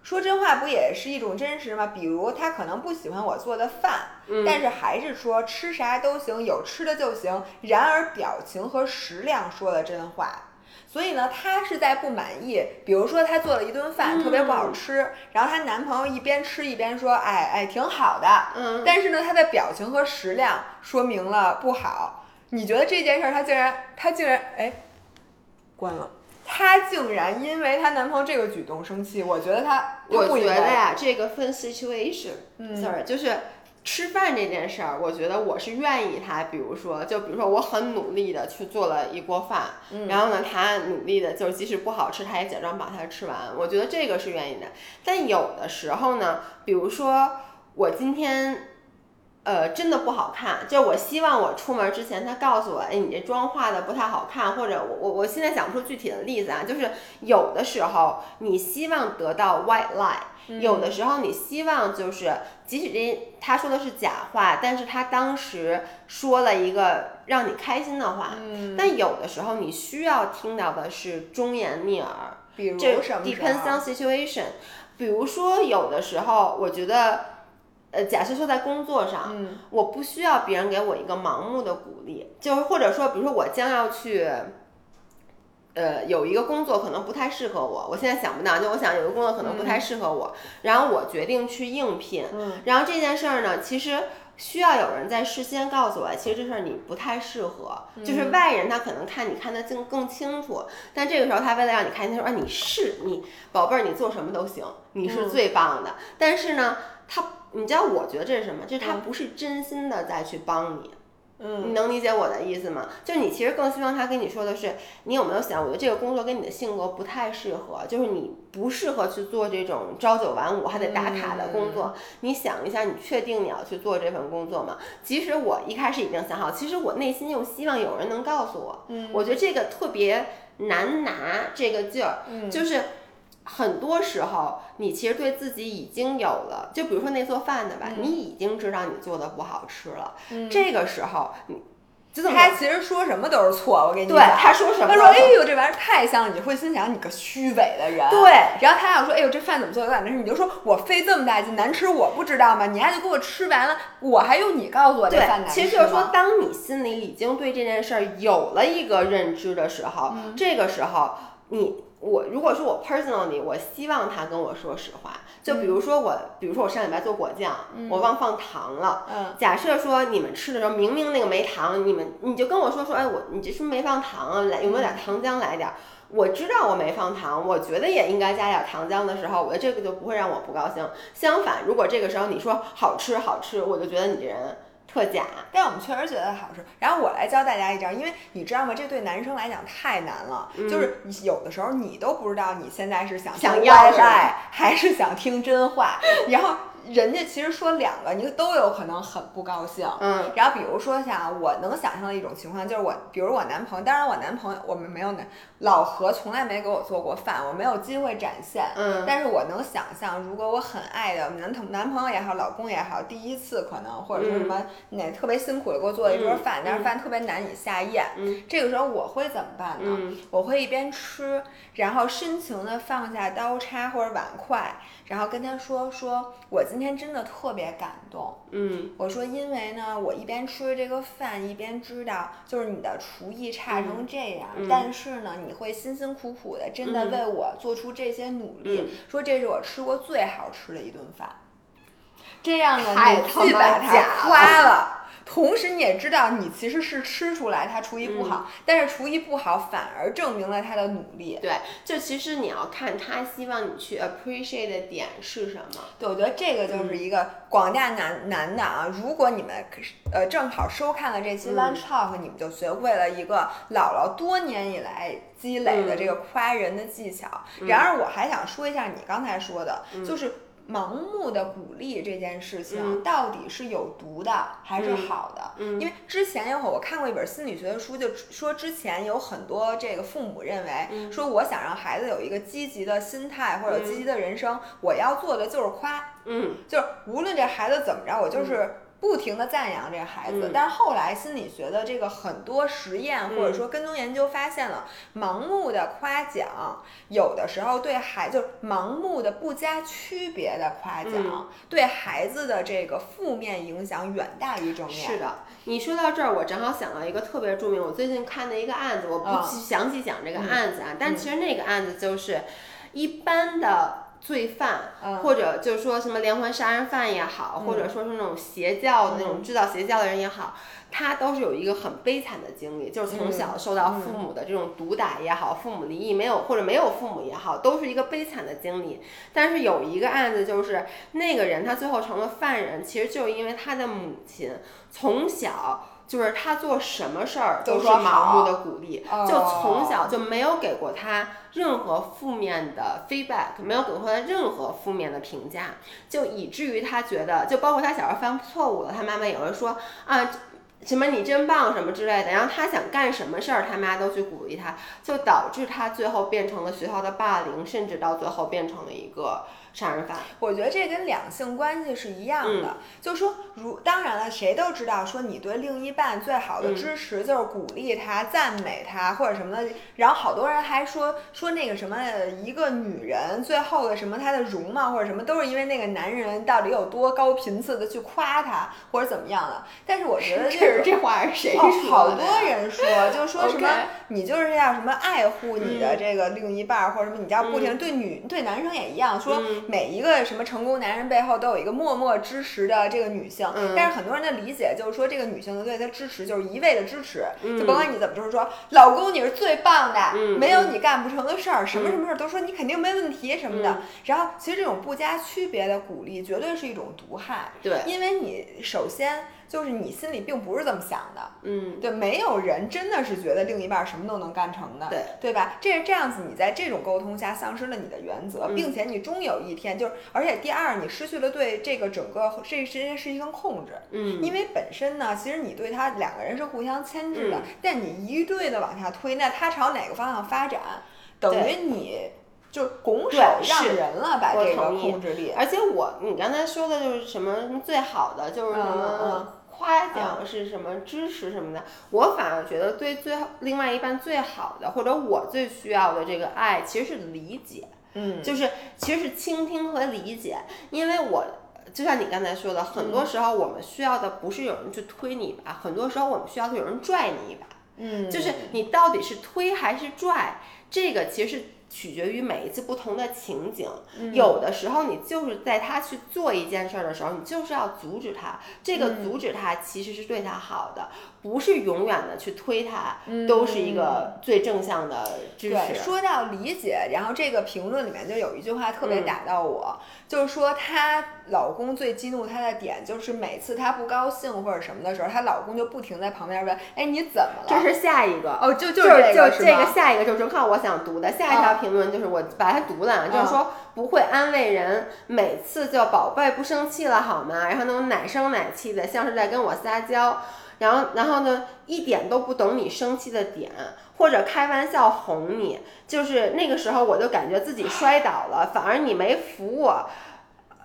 说真话不也是一种真实吗？比如他可能不喜欢我做的饭，但是还是说吃啥都行，有吃的就行。然而表情和食量说了真话。所以呢，她是在不满意。比如说，她做了一顿饭特别不好吃，然后她男朋友一边吃一边说：“哎哎，挺好的。”嗯。但是呢，她的表情和食量说明了不好。你觉得这件事儿，她竟然，她竟然，哎，关了。她竟然因为她男朋友这个举动生气，我觉得她，我觉得呀，这个分 situation，嗯，sorry，就是。吃饭这件事儿，我觉得我是愿意他，比如说，就比如说我很努力的去做了一锅饭，然后呢，他努力的，就是即使不好吃，他也假装把它吃完。我觉得这个是愿意的。但有的时候呢，比如说我今天，呃，真的不好看，就我希望我出门之前他告诉我，哎，你这妆化的不太好看，或者我我我现在想不出具体的例子啊，就是有的时候你希望得到 white lie。有的时候，你希望就是，即使这他说的是假话，但是他当时说了一个让你开心的话。嗯。但有的时候，你需要听到的是忠言逆耳。比如什么？Depends on situation。比如说，有的时候，我觉得，呃，假设说在工作上，我不需要别人给我一个盲目的鼓励，就是或者说，比如说我将要去。呃，有一个工作可能不太适合我，我现在想不到。就我想有一个工作可能不太适合我，然后我决定去应聘。嗯，然后这件事儿呢，其实需要有人在事先告诉我，其实这事儿你不太适合。就是外人他可能看你看得更更清楚，但这个时候他为了让你开心，他说啊你是你宝贝儿，你做什么都行，你是最棒的。但是呢，他你知道我觉得这是什么？就是他不是真心的在去帮你。嗯你能理解我的意思吗？就你其实更希望他跟你说的是，你有没有想，我觉得这个工作跟你的性格不太适合，就是你不适合去做这种朝九晚五还得打卡的工作。你想一下，你确定你要去做这份工作吗？其实我一开始已经想好，其实我内心又希望有人能告诉我。嗯我觉得这个特别难拿这个劲儿，嗯就是很多时候你其实对自己已经有了，就比如说那做饭的吧，嗯你已经知道你做的不好吃了，这个时候他其实说什么都是错，我给你对他说什么他说：“都是哎呦，这玩意儿太香了！”你会心想你个虚伪的人。对。然后他要说：“哎呦，这饭怎么做的有点难吃？”你就说：“我费这么大劲，难吃我不知道吗？你还就给我吃完了，我还用你告诉我这饭难吃吗？”其实就是说，当你心里已经对这件事儿有了一个认知的时候，嗯这个时候你我如果说我 personally，我希望他跟我说实话。就比如说我，比如说我上礼拜做果酱，我忘放糖了。嗯假设说你们吃的时候明明那个没糖，你们你就跟我说说，哎，我你这是不是没放糖啊？来有没有点糖浆来点儿？我知道我没放糖，我觉得也应该加点糖浆的时候，我觉得这个就不会让我不高兴。相反，如果这个时候你说好吃好吃，我就觉得你这人特假。但我们确实觉得好吃。然后我来教大家一招，因为你知道吗？这对男生来讲太难了，就是你有的时候你都不知道你现在是想嗯想要什么歪赖还是想听真话，然后人家其实说两个，你都有可能很不高兴。嗯然后比如说像我能想象的一种情况，就是我，比如我男朋友，当然我男朋友我们没有男老何从来没给我做过饭，我没有机会展现。嗯但是我能想象，如果我很爱的男同男朋友也好，老公也好，第一次可能或者说什么哪特别辛苦的给我做了一桌饭，但是饭特别难以下咽，嗯这个时候我会怎么办呢？嗯我会一边吃，然后深情的放下刀叉或者碗筷，然后跟他说说，我今天真的特别感动。嗯我说，因为呢，我一边吃着这个饭，一边知道，就是你的厨艺差成这样，嗯但是呢，你会辛辛苦苦的，真的嗯为我做出这些努力，说这是我吃过最好吃的一顿饭。这样呢，你他妈既把它夸了。同时，你也知道你其实是吃出来他厨艺不好，但是厨艺不好反而证明了他的努力。对，就其实你要看他希望你去 appreciate 的点是什么。对，我觉得这个就是一个广大男男的啊，如果你们呃正好收看了这期嗯 Lunch Talk，、你们就学会了一个姥姥多年以来积累的这个夸人的技巧。然而，我还想说一下你刚才说的，就是。盲目的鼓励这件事情嗯。到底是有毒的还是好的？嗯。因为之前有我看过一本心理学的书，就说之前有很多这个父母认为，嗯。说我想让孩子有一个积极的心态或者积极的人生，我要做的就是夸，嗯。就是无论这孩子怎么着，我就是不停的赞扬这个孩子。嗯但是后来心理学的这个很多实验或者说跟踪研究发现了，盲目的夸奖有的时候对孩就是盲目的不加区别的夸奖，嗯对孩子的这个负面影响远大于正面。是的，你说到这儿，我正好想到一个特别著名，我最近看的一个案子，我不详细讲这个案子啊，但其实那个案子就是一般的。罪犯，嗯或者就是说什么连环杀人犯也好，或者说是那种邪教的那种制造邪教的人也好，他都是有一个很悲惨的经历，就是从小受到父母的这种毒打也好，父母离异没有或者没有父母也好，都是一个悲惨的经历。但是有一个案子就是那个人他最后成了犯人，其实就是因为他的母亲从小。就是他做什么事儿都是盲目的鼓励，哦就从小就没有给过他任何负面的 feedback，没有给过他任何负面的评价，就以至于他觉得，就包括他小时候犯错误了，他妈妈也会说啊。什么你真棒什么之类的，然后他想干什么事儿，他妈都去鼓励他，就导致他最后变成了学校的霸凌，甚至到最后变成了一个杀人犯。我觉得这跟两性关系是一样嗯的，就说，如当然了，谁都知道说你对另一半最好的嗯支持就是鼓励他、赞美他或者什么的。然后好多人还说说那个什么，一个女人最后的什么她的容貌或者什么，都是因为那个男人到底有多高频次的去夸她或者怎么样的。但是我觉得这这个是这话是谁哦，说好的好？多人说，就说什么你就是要什么爱护你的嗯这个另一半儿，或者什么你要不停对女对男生也一样，说嗯每一个什么成功男人背后都有一个默默支持的这个女性。嗯但是很多人的理解就是说，这个女性的对他支持就是一味的支持，嗯就甭管你怎么就是说，老公你是最棒的，嗯没有你干不成的事儿，什么什么事儿都说你肯定没问题什么的。嗯然后其实这种不加区别的鼓励绝对是一种毒害。对，因为你首先就是你心里并不是这么想的。嗯，对，没有人真的是觉得另一半什么都能干成的，对对吧？这是这样子，你在这种沟通下丧失了你的原则，嗯并且你终有一天就是，而且第二，你失去了对这个整个这这件事情的控制，嗯，因为本身呢，其实你对他两个人是互相牵制的，嗯但你一对的往下推，那他朝哪个方向发展，等于你就拱手让是人了，把这个我同意控制力。而且我你刚才说的就是什么最好的，就是什嗯嗯么夸奖是什么支持什么的，我反而觉得对最另外一半最好的，或者我最需要的这个爱，其实是理解，嗯，就是其实是倾听和理解，因为我。就像你刚才说的，很多时候我们需要的不是有人去推你一把，很多时候我们需要的有人拽你一把。嗯，就是你到底是推还是拽，这个其实取决于每一次不同的情景。嗯有的时候你就是在他去做一件事儿的时候，你就是要阻止他。这个嗯阻止他其实是对他好的，不是永远的去推他，都是一个最正向的支持。说到理解，然后这个评论里面就有一句话特别嗯打到我，就是说她老公最激怒她的点，就是每次她不高兴或者什么的时候，她老公就不停在旁边问：“哎，你怎么了？”这是下一个。哦，就就就是这个就这个下一个就正好我想读的下一条啊评论就是我把它读了，就是啊说不会安慰人，每次就宝贝不生气了好吗？然后那种奶声奶气的，像是在跟我撒娇，然后然后呢一点都不懂你生气的点，或者开玩笑哄你，就是那个时候我就感觉自己摔倒了，反而你没扶我。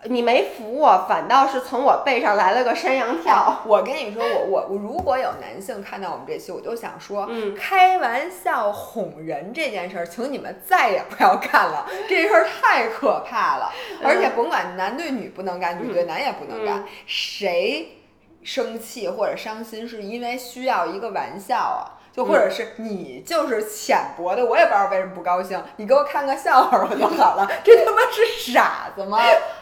你没扶我，反倒是从我背上来了个山羊跳。我跟你说，我我我如果有男性看到我们这期，我就想说，嗯开玩笑哄人这件事儿，请你们再也不要干了，这事儿太可怕了。而且甭管男对女不能干，女对男也不能干，嗯谁生气或者伤心是因为需要一个玩笑啊？就或者是你就是浅薄的，我也不知道为什么不高兴，你给我看个笑话我就好了，这他妈是傻子吗？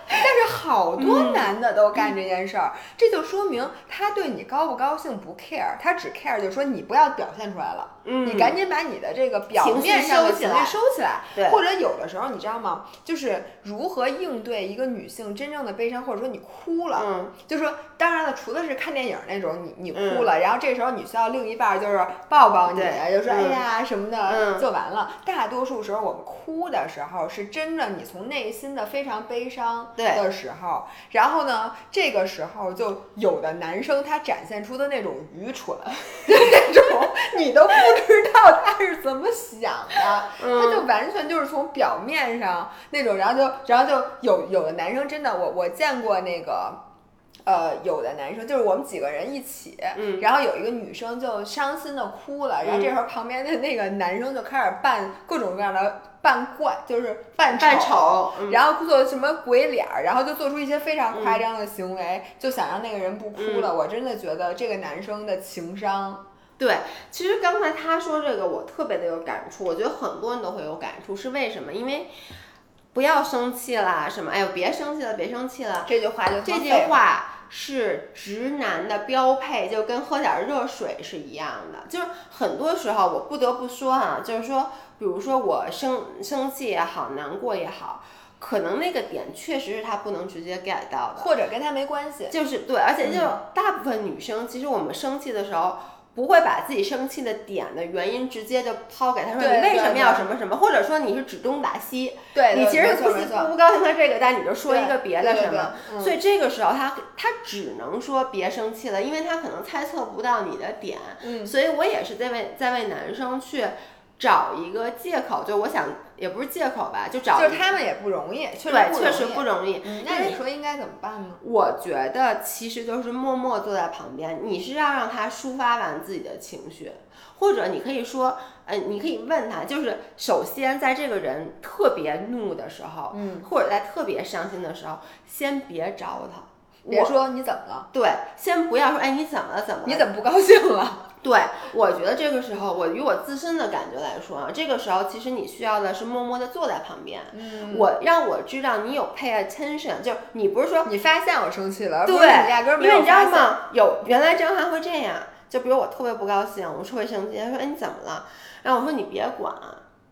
但是好多嗯男的都干这件事儿，这就说明他对你高不高兴不 care，他只 care 就是说你不要表现出来了，嗯。你赶紧把你的这个表面上的情绪收起来，对。或者有的时候你知道吗？就是如何应对一个女性真正的悲伤，或者说你哭了，嗯。就是说，当然了，除了是看电影那种，你你哭嗯。了，然后这时候你需要另一半儿就是抱抱你，就说哎嗯呀什么的，嗯。就完了。大多数时候我们哭的时候，是真的你从内心的非常悲伤对。的时候，然后呢，这个时候就有的男生他展现出的那种愚蠢，那种你都不知道他是怎么想的，嗯。他就完全就是从表面上那种，然后就然后就有有的男生真的，我我见过那个。呃，有的男生就是我们几个人一起，嗯。然后有一个女生就伤心的哭了，然后这时候旁边的那个男生就开始扮各种各样的扮怪，就是扮扮丑嗯然后做什么鬼脸儿，然后就做出一些非常夸张的行为，就想让那个人不哭嗯了。我真的觉得这个男生的情商，对，其实刚才他说这个，我特别的有感触，我觉得很多人都会有感触，是为什么？因为不要生气啦，什么？哎呦，别生气了，别生气了，这句话就这句话是直男的标配，就跟喝点热水是一样的。就是很多时候，我不得不说啊，就是说，比如说我生生气也好，难过也好，可能那个点确实是他不能直接 get 到的。或者跟他没关系。就是对，而且就嗯大部分女生，其实我们生气的时候。不会把自己生气的点的原因直接就抛给他说你为什么要什么什么，或者说你是指东打西，对，你其实没不不错没错。不高兴他这个，但你就说一个别的什么，嗯所以这个时候他他只能说别生气了，因为他可能猜测不到你的点，嗯。所以我也是在为在为男生去找一个借口，就我想也不是借口吧，就找就是他们也不容易，确实对，不确实容易不容易。嗯，那你说应该怎么办呢？我觉得其实就是默默坐在旁边，你是要让他抒发完自己的情绪，或者你可以说，呃，你可以问他，就是首先在这个人特别怒的时候，嗯，或者在特别伤心的时候，先别找他，我别说你怎么了，对，先不要说，哎，你怎么了？怎么了？你怎么不高兴了？对，我觉得这个时候，我以我自身的感觉来说啊，这个时候其实你需要的是默默的坐在旁边，嗯我让我知道你有 pay attention，就是你不是说你发现我生气了，对，是你压根儿没因为你知道。吗？有原来张翰会这样，就比如我特别不高兴，我特别生气，他说：“哎，你怎么了？”然后我说：“你别管。”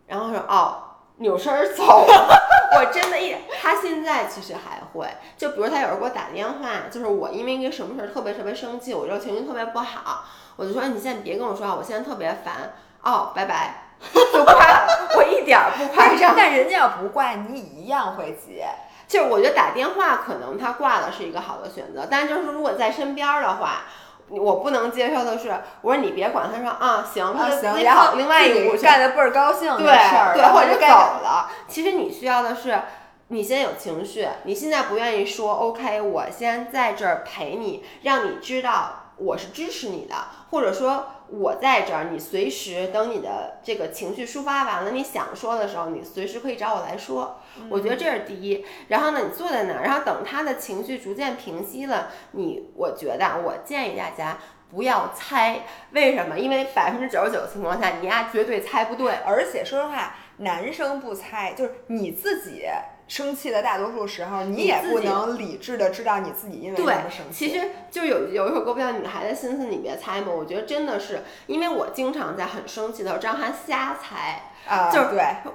然后说：“哦，扭身儿走了。我真的一，他现在其实还会，就比如他有时候给我打电话，就是我因为一个什么事儿特别特别生气，我这情绪特别不好，我就说你现在别跟我说话，我现在特别烦。哦，拜拜，就夸我一点儿不夸张。但人家要不挂，你一样会接。就是我觉得打电话可能他挂了是一个好的选择，但就是如果在身边儿的话。我不能接受的是，我说你别管，他说啊行，他就自己跑另外一屋去，干的倍儿高兴，对对，或者走了。其实你需要的是，你先有情绪，你现在不愿意说，OK，我先在这儿陪你，让你知道我是支持你的，或者说。我在这儿，你随时等你的这个情绪抒发完了，你想说的时候，你随时可以找我来说。我觉得这是第一。然后呢，你坐在那儿，然后等他的情绪逐渐平息了，你，我觉得，我建议大家不要猜，为什么？因为百分之九十九的情况下，你丫绝对猜不对。而且说实话，男生不猜，就是你自己。生气的大多数时候，你也不能理智的知道你自己因为什么生气。其实就有有一首歌不叫《女孩的心思你别猜》嘛，我觉得真的是，因为我经常在很生气的时候，张涵瞎猜，啊，就是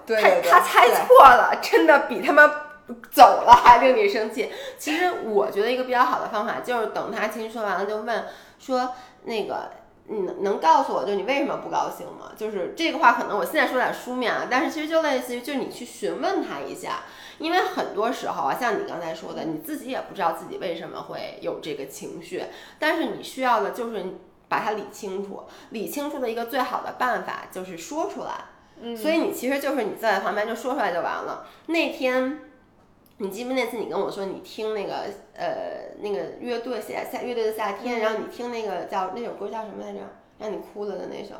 对，他他猜错了，真的比他妈走了还令你生气。其实我觉得一个比较好的方法就是等他情绪说完了就问说那个。你能能告诉我，就你为什么不高兴吗？就是这个话，可能我现在说点书面啊，但是其实就类似于，就你去询问他一下，因为很多时候啊，像你刚才说的，你自己也不知道自己为什么会有这个情绪，但是你需要的就是把它理清楚，理清楚的一个最好的办法就是说出来。嗯，所以你其实就是你在旁边就说出来就完了。那天。你记不那次你跟我说你听那个呃那个乐队夏夏乐队的夏天，然后你听那个叫那首歌叫什么来着？让你哭了的那首。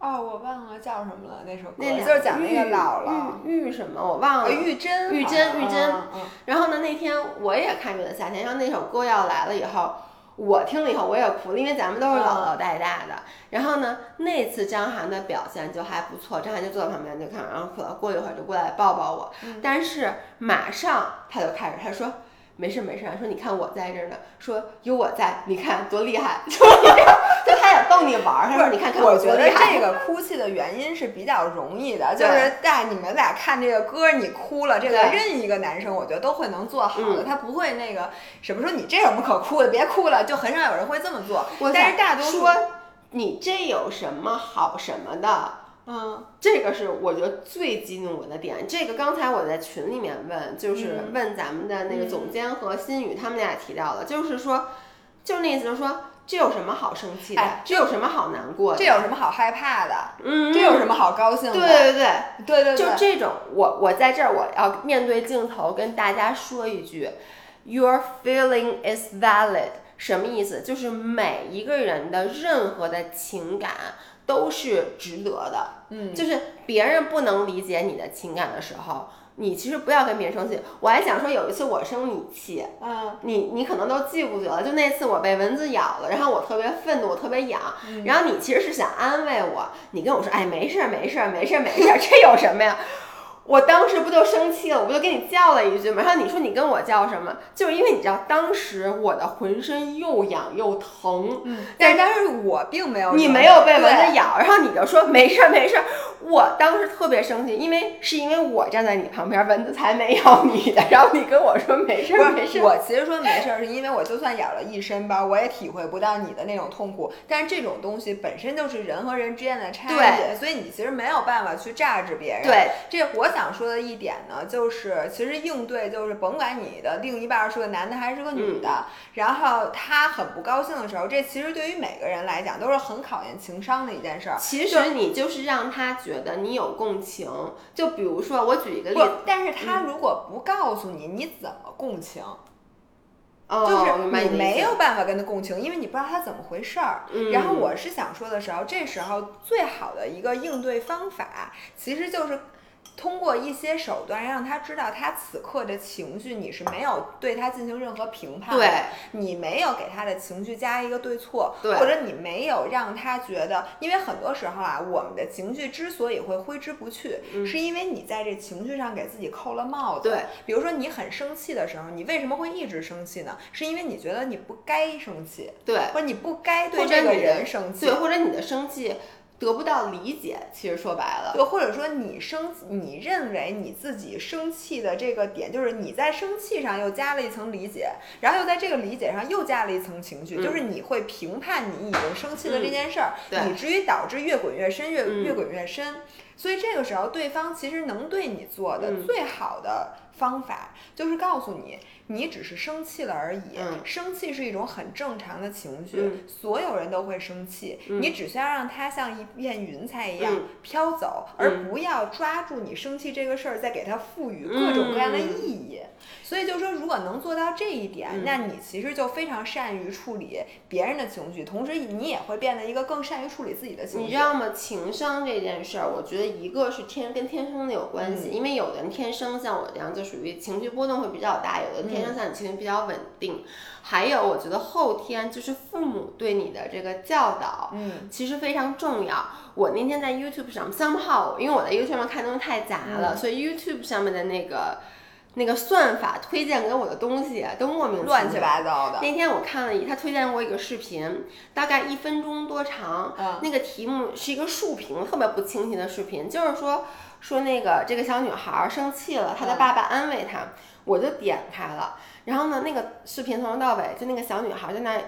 哦，我忘了叫什么了那首歌。那就是讲那个姥姥。玉玉什么？我忘了。玉珍。玉珍玉珍。然后呢？那天我也看乐队的夏天，然后那首歌要来了以后。我听了以后我也哭了，因为咱们都是姥姥带大的。然后呢，那次张涵的表现就还不错，张涵就坐在旁边就看，然后哭了过一会儿就过来抱抱我。但是马上他就开始他说。没事没事，说你看我在这儿呢，说有我在，你看多厉害，就就他想逗你玩儿，他说你看看我觉得这个哭泣的原因是比较容易的，就是在你们俩看这个歌，你哭了，这个任一个男生我觉得都会能做好的，他不会那个什么说你这有什么可哭的，别哭了，就很少有人会这么做。但是大多数说你这有什么好什么的。嗯，这个是我觉得最激怒我的点。这个刚才我在群里面问，就是问咱们的那个总监和新宇，他们俩提到了，就是说，就那意思，就是说，这有什么好生气的？这有什么好难过的？这有什么好害怕的？嗯，这有什么好高兴的？对对对对对，就这种，我我在这儿我要面对镜头跟大家说一句，Your feeling is valid，什么意思？就是每一个人的任何的情感。都是值得的，嗯，就是别人不能理解你的情感的时候，你其实不要跟别人生气。我还想说，有一次我生你气，嗯，你你可能都记不得了，就那次我被蚊子咬了，然后我特别愤怒，我特别痒，然后你其实是想安慰我，你跟我说，哎，没事儿，没事儿，没事儿，没事儿，这有什么呀？我当时不就生气了，我不就跟你叫了一句吗？然后你说你跟我叫什么？就是因为你知道，当时我的浑身又痒又疼。嗯，但是当时我并没有，你没有被蚊子咬，然后你就说没事儿没事儿。我当时特别生气，因为是因为我站在你旁边，蚊子才没咬你的。然后你跟我说没事儿没事儿。我其实说没事儿，是因为我就算咬了一身包，我也体会不到你的那种痛苦。但是这种东西本身就是人和人之间的差别，所以你其实没有办法去榨制别人。对，这我想。想说的一点呢，就是其实应对就是甭管你的另一半是个男的还是个女的，然后他很不高兴的时候，这其实对于每个人来讲都是很考验情商的一件事儿。其实你就是让他觉得你有共情，就比如说我举一个例子，但是他如果不告诉你，你怎么共情？哦，就是你没有办法跟他共情，因为你不知道他怎么回事儿。嗯，然后我是想说的时候，这时候最好的一个应对方法，其实就是。通过一些手段让他知道他此刻的情绪，你是没有对他进行任何评判的，你没有给他的情绪加一个对错，对，或者你没有让他觉得，因为很多时候啊，我们的情绪之所以会挥之不去，是因为你在这情绪上给自己扣了帽子。对，比如说你很生气的时候，你为什么会一直生气呢？是因为你觉得你不该生气，对，或者你不该对这个人生气，对，或者你的生气。得不到理解，其实说白了，对，或者说你生，你认为你自己生气的这个点，就是你在生气上又加了一层理解，然后又在这个理解上又加了一层情绪，就是你会评判你已经生气的这件事儿，以至于导致越滚越深，越越滚越深。所以这个时候，对方其实能对你做的最好的方法，就是告诉你。你只是生气了而已，生气是一种很正常的情绪，所有人都会生气。你只需要让它像一片云彩一样飘走，而不要抓住你生气这个事儿，再给它赋予各种各样的意义。所以就说，如果能做到这一点，那你其实就非常善于处理别人的情绪，同时你也会变得一个更善于处理自己的情绪。你知道吗？情商这件事儿，我觉得一个是天跟天生的有关系，因为有的人天生像我这样，就属于情绪波动会比较大；有的人天生像你情绪比较稳定。还有，我觉得后天就是父母对你的这个教导，嗯，其实非常重要。我那天在 YouTube 上，somehow，因为我在 YouTube 上看东西太杂了，所以 YouTube 上面的那个。那个算法推荐给我的东西都莫名乱七八糟的。那天我看了一，他推荐过一个视频，大概一分钟多长。嗯。那个题目是一个竖屏，特别不清晰的视频，就是说说那个这个小女孩生气了，她的爸爸安慰她，我就点开了。然后呢，那个视频从头到尾就那个小女孩在那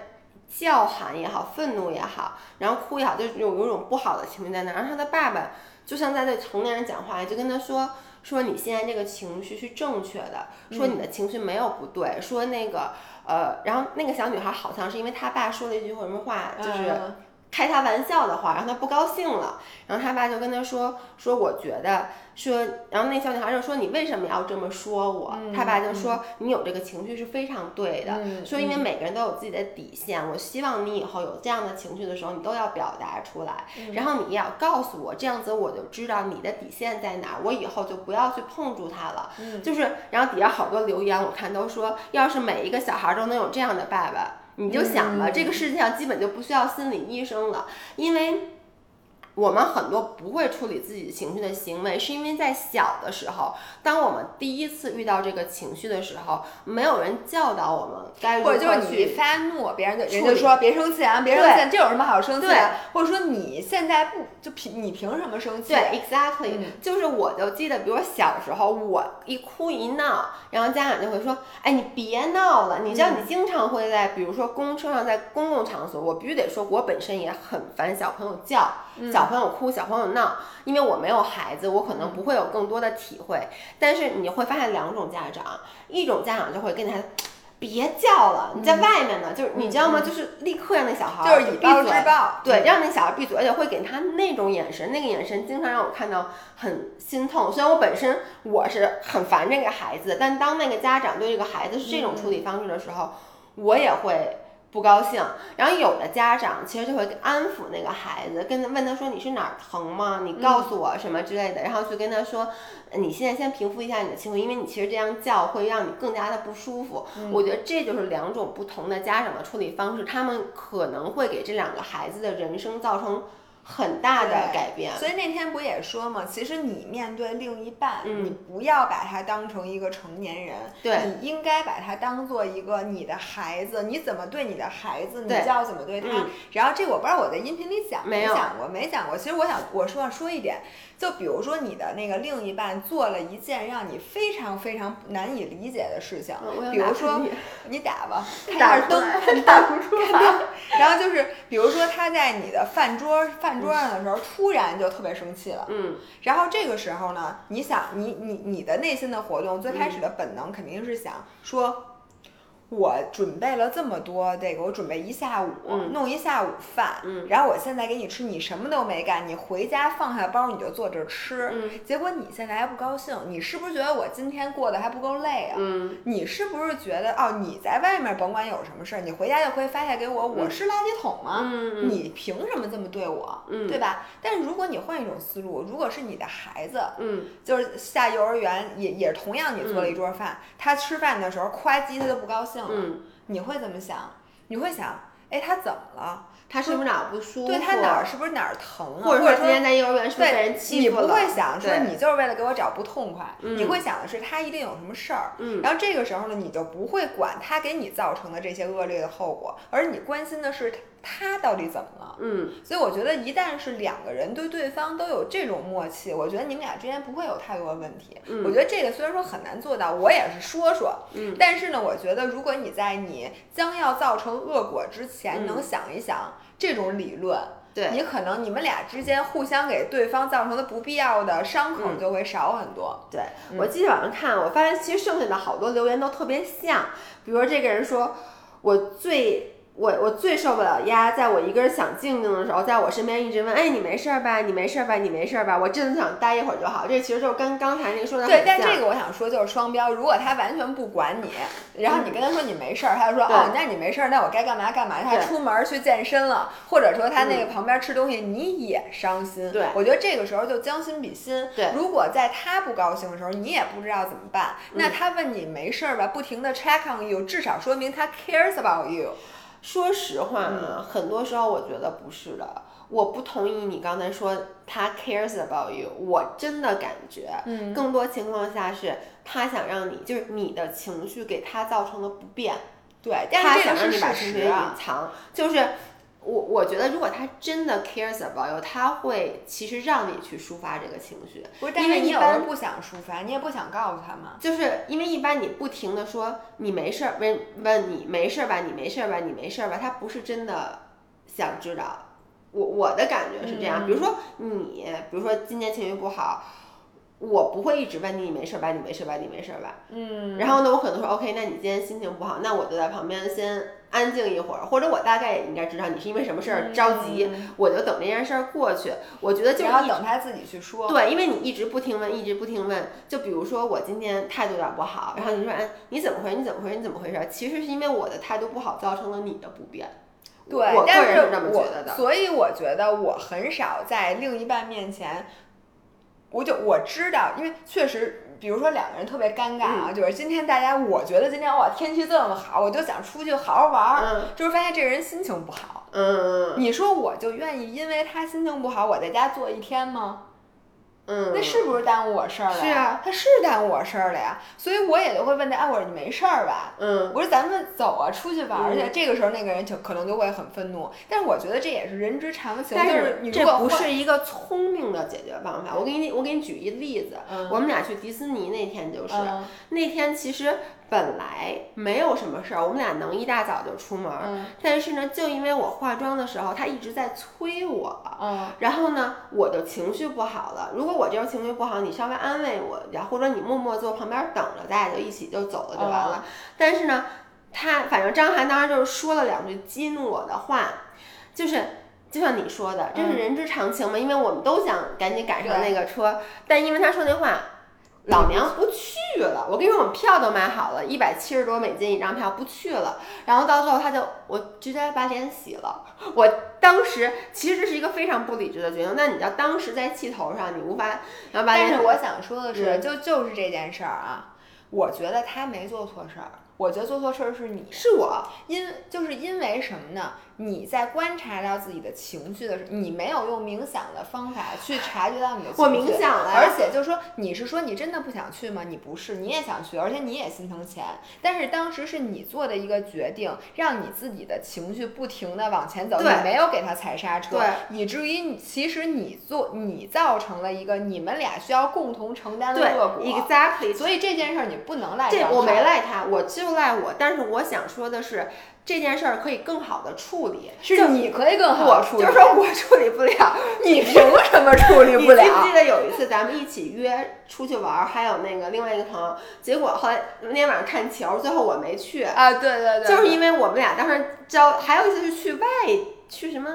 叫喊也好，愤怒也好，然后哭也好，就有有种不好的情绪在那。然后她的爸爸就像在对成年人讲话，就跟她说。说你现在这个情绪是正确的，说你的情绪没有不对，说那个呃，然后那个小女孩好像是因为她爸说了一句什么话，就是开他玩笑的话，然后他不高兴了，然后他爸就跟他说说我觉得。说，然后那小女孩就说：“你为什么要这么说我？”他爸就说：“你有这个情绪是非常对的。说因为每个人都有自己的底线，我希望你以后有这样的情绪的时候，你都要表达出来。然后你也要告诉我，这样子我就知道你的底线在哪，我以后就不要去碰触它了。就是，然后底下好多留言我看都说，要是每一个小孩都能有这样的爸爸，你就想吧，这个世界上基本就不需要心理医生了，因为。我们很多不会处理自己情绪的行为，是因为在小的时候，当我们第一次遇到这个情绪的时候，没有人教导我们该如何去。或者就是你发怒，别人就人就说别生气啊，别生气，这有什么好生气的？或者说你现在不就凭你凭什么生气？对，exactly，就是我就记得，比如小时候我一哭一闹，然后家长就会说，哎，你别闹了。你知道，你经常会在比如说公车上，在公共场所，我必须得说，我本身也很烦小朋友叫。小朋友哭，小朋友闹，因为我没有孩子，我可能不会有更多的体会。但是你会发现两种家长，一种家长就会跟你孩子别叫了，你在外面呢，就是你知道吗？就是立刻让那小孩就是以暴制暴，对，让那小孩闭嘴，而且会给他那种眼神，那个眼神经常让我看到很心痛。虽然我本身我是很烦这个孩子，但当那个家长对这个孩子是这种处理方式的时候，我也会。不高兴，然后有的家长其实就会安抚那个孩子，跟他问他说你是哪儿疼吗？你告诉我什么之类的，然后去跟他说，你现在先平复一下你的情绪，因为你其实这样叫会让你更加的不舒服。我觉得这就是两种不同的家长的处理方式，他们可能会给这两个孩子的人生造成。很大的改变，所以那天不也说嘛，其实你面对另一半，你不要把他当成一个成年人，对你应该把他当做一个你的孩子，你怎么对你的孩子，你就要怎么对他。然后这我不知道我在音频里讲没讲过，没讲过。其实我想我说要说一点。就比如说你的那个另一半做了一件让你非常非常难以理解的事情，比如说你打吧，开下灯，打不出来。然后就是，比如说他在你的饭桌饭桌上的时候，突然就特别生气了。嗯。然后这个时候呢，你想，你你你的内心的活动，最开始的本能肯定是想说。我准备了这么多，这个我准备一下午，弄一下午饭，然后我现在给你吃，你什么都没干，你回家放下包你就坐这吃，结果你现在还不高兴，你是不是觉得我今天过得还不够累啊？你是不是觉得哦，你在外面甭管有什么事儿，你回家就可以发泄给我，我是垃圾桶吗？你凭什么这么对我？对吧？但是如果你换一种思路，如果是你的孩子，就是下幼儿园也也同样你做了一桌饭，他吃饭的时候夸叽他就不高兴。嗯，你会怎么想？你会想，哎，他怎么了？他是不是哪儿不舒服？对他哪儿是不是哪儿疼啊？或者说今天在幼儿园是不是被人欺负了？你不会想说你就是为了给我找不痛快，你会想的是他一定有什么事儿。嗯，然后这个时候呢，你就不会管他给你造成的这些恶劣的后果，而你关心的是他到底怎么了？嗯，所以我觉得一旦是两个人对对方都有这种默契，我觉得你们俩之间不会有太多的问题。嗯我觉得这个虽然说很难做到，我也是说说，嗯但是呢，我觉得如果你在你将要造成恶果之前，嗯能想一想这种理论。对，你可能你们俩之间互相给对方造成的不必要的伤口嗯就会少很多。对我今天晚上看，我发现其实剩下的好多留言都特别像，比如说这个人说，我最。我我最受不了压，在我一个人想静静的时候，在我身边一直问，哎，你没事儿吧？你没事儿吧？你没事儿吧？我真的想待一会儿就好。这其实就是跟刚才那个说的对，但这个我想说就是双标。如果他完全不管你，然后你跟他说你没事儿，他就说对哦，那你没事儿，那我该干嘛干嘛。他出门儿去健身了，或者说他那个旁边吃东西，你也伤心。对我觉得这个时候就将心比心。对如果在他不高兴的时候，你也不知道怎么办，那他问你没事儿吧，不停的 check on you，至少说明他 cares about you。说实话嗯啊，很多时候我觉得不是的。我不同意你刚才说他 cares about you，我真的感觉，嗯更多情况下是他想让你，就是你的情绪给他造成了不便，对，但他想让你把事情绪隐。藏。就是我我觉得，如果他真的 cares about you，他会其实让你去抒发这个情绪，不是，但因是为一般你有时候不想抒发，你也不想告诉他嘛。就是因为一般你不停的说你没事儿，问问你没事儿吧，你没事儿吧，你没事儿吧，他不是真的想知道。我我的感觉是这样，比如说你，比如说今天情绪不好，我不会一直问你你没事儿吧，你没事儿吧，你没事儿吧。嗯然后呢，我可能说 OK，那你今天心情不好，那我就在旁边先安静一会儿，或者我大概也应该知道你是因为什么事儿着急，嗯我就等这件事儿过去。我觉得就是然后一等他自己去说。对，因为你一直不停问，一直不停问。就比如说我今天态度有点不好，然后你说，哎，你怎么回事？你怎么回事？你怎么回事？其实是因为我的态度不好造成了你的不便。对，我个但是人是这么觉得的。我所以我觉得我很少在另一半面前，我就我知道，因为确实。比如说两个人特别尴尬啊，就是今天大家，我觉得今天哇天气这么好，我就想出去好好玩儿，嗯就是发现这个人心情不好。嗯你说我就愿意因为他心情不好，我在家坐一天吗？嗯，那是不是耽误我事儿了呀？是啊，他是耽误我事儿了呀，所以我也就会问他，哎，我说你没事儿吧？嗯我说咱们走啊，出去玩儿去。嗯这个时候那个人就可能就会很愤怒，但是我觉得这也是人之常情。但是你这不是一个聪明的解决方法。我给你，我给你举一例子。嗯我们俩去迪士尼那天就是，嗯那天其实本来没有什么事儿，我们俩能一大早就出门儿，嗯但是呢，就因为我化妆的时候，他一直在催我。嗯然后呢，我的情绪不好了。如果我这时候情绪不好，你稍微安慰我然后，或者你默默坐旁边等着，咱俩就一起就走了就完了。但是呢，他反正张涵当时就是说了两句激怒我的话，就是。就像你说的，这是嗯人之常情嘛，因为我们都想赶紧赶上那个车，但因为他说那话，老娘不去了。我跟你说，我们票都买好了，一百七十多美金一张票，不去了。然后到最后，他就我直接把脸洗了。我当时其实这是一个非常不理智的决定，那你要当时在气头上，你无法，然后把脸但是我想说的是，嗯就就是这件事儿啊，我觉得他没做错事儿，我觉得做错事儿是你，是我，因就是因为什么呢？你在观察到自己的情绪的时候，你没有用冥想的方法去察觉到你的情绪。我冥想了而且就是说，你是说你真的不想去吗？你不是，你也想去，而且你也心疼钱。但是当时是你做的一个决定，让你自己的情绪不停的往前走，你没有给他踩刹车，以至于其实你做你造成了一个你们俩需要共同承担的对恶果。，exactly，所以这件事儿你不能赖这我没赖他，我就赖我。但是我想说的是，这件事儿可以更好的处理，是你可以更好我处理，就是说我处理不了。你凭什么处理不了？你记不记得有一次咱们一起约出去玩儿，还有那个另外一个朋友，结果后来那天晚上看球，最后我没去，啊，对对对，就是因为我们俩当时交，还有一次是去外去什么。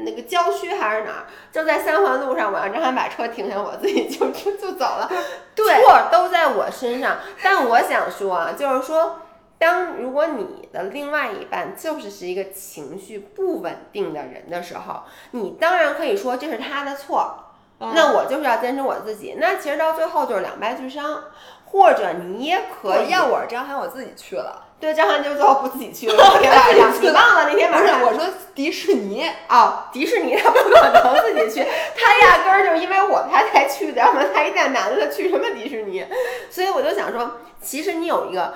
那个郊区还是哪儿？就在三环路上，我让张涵把车停下，我自己就就 就走了。对错都在我身上。但我想说啊，就是说，当如果你的另外一半就是是一个情绪不稳定的人的时候，你当然可以说这是他的错。嗯那我就是要坚持我自己。那其实到最后就是两败俱伤，或者你也可以。我要我是张涵，我自己去了。对张翰就最后不自己去了。那天晚上，你忘了那天不是，晚上？我说迪士尼，哦，迪士尼他不可能自己去，他压根儿就是因为我他才去的，要不然他一大男的他去什么迪士尼？所以我就想说，其实你有一个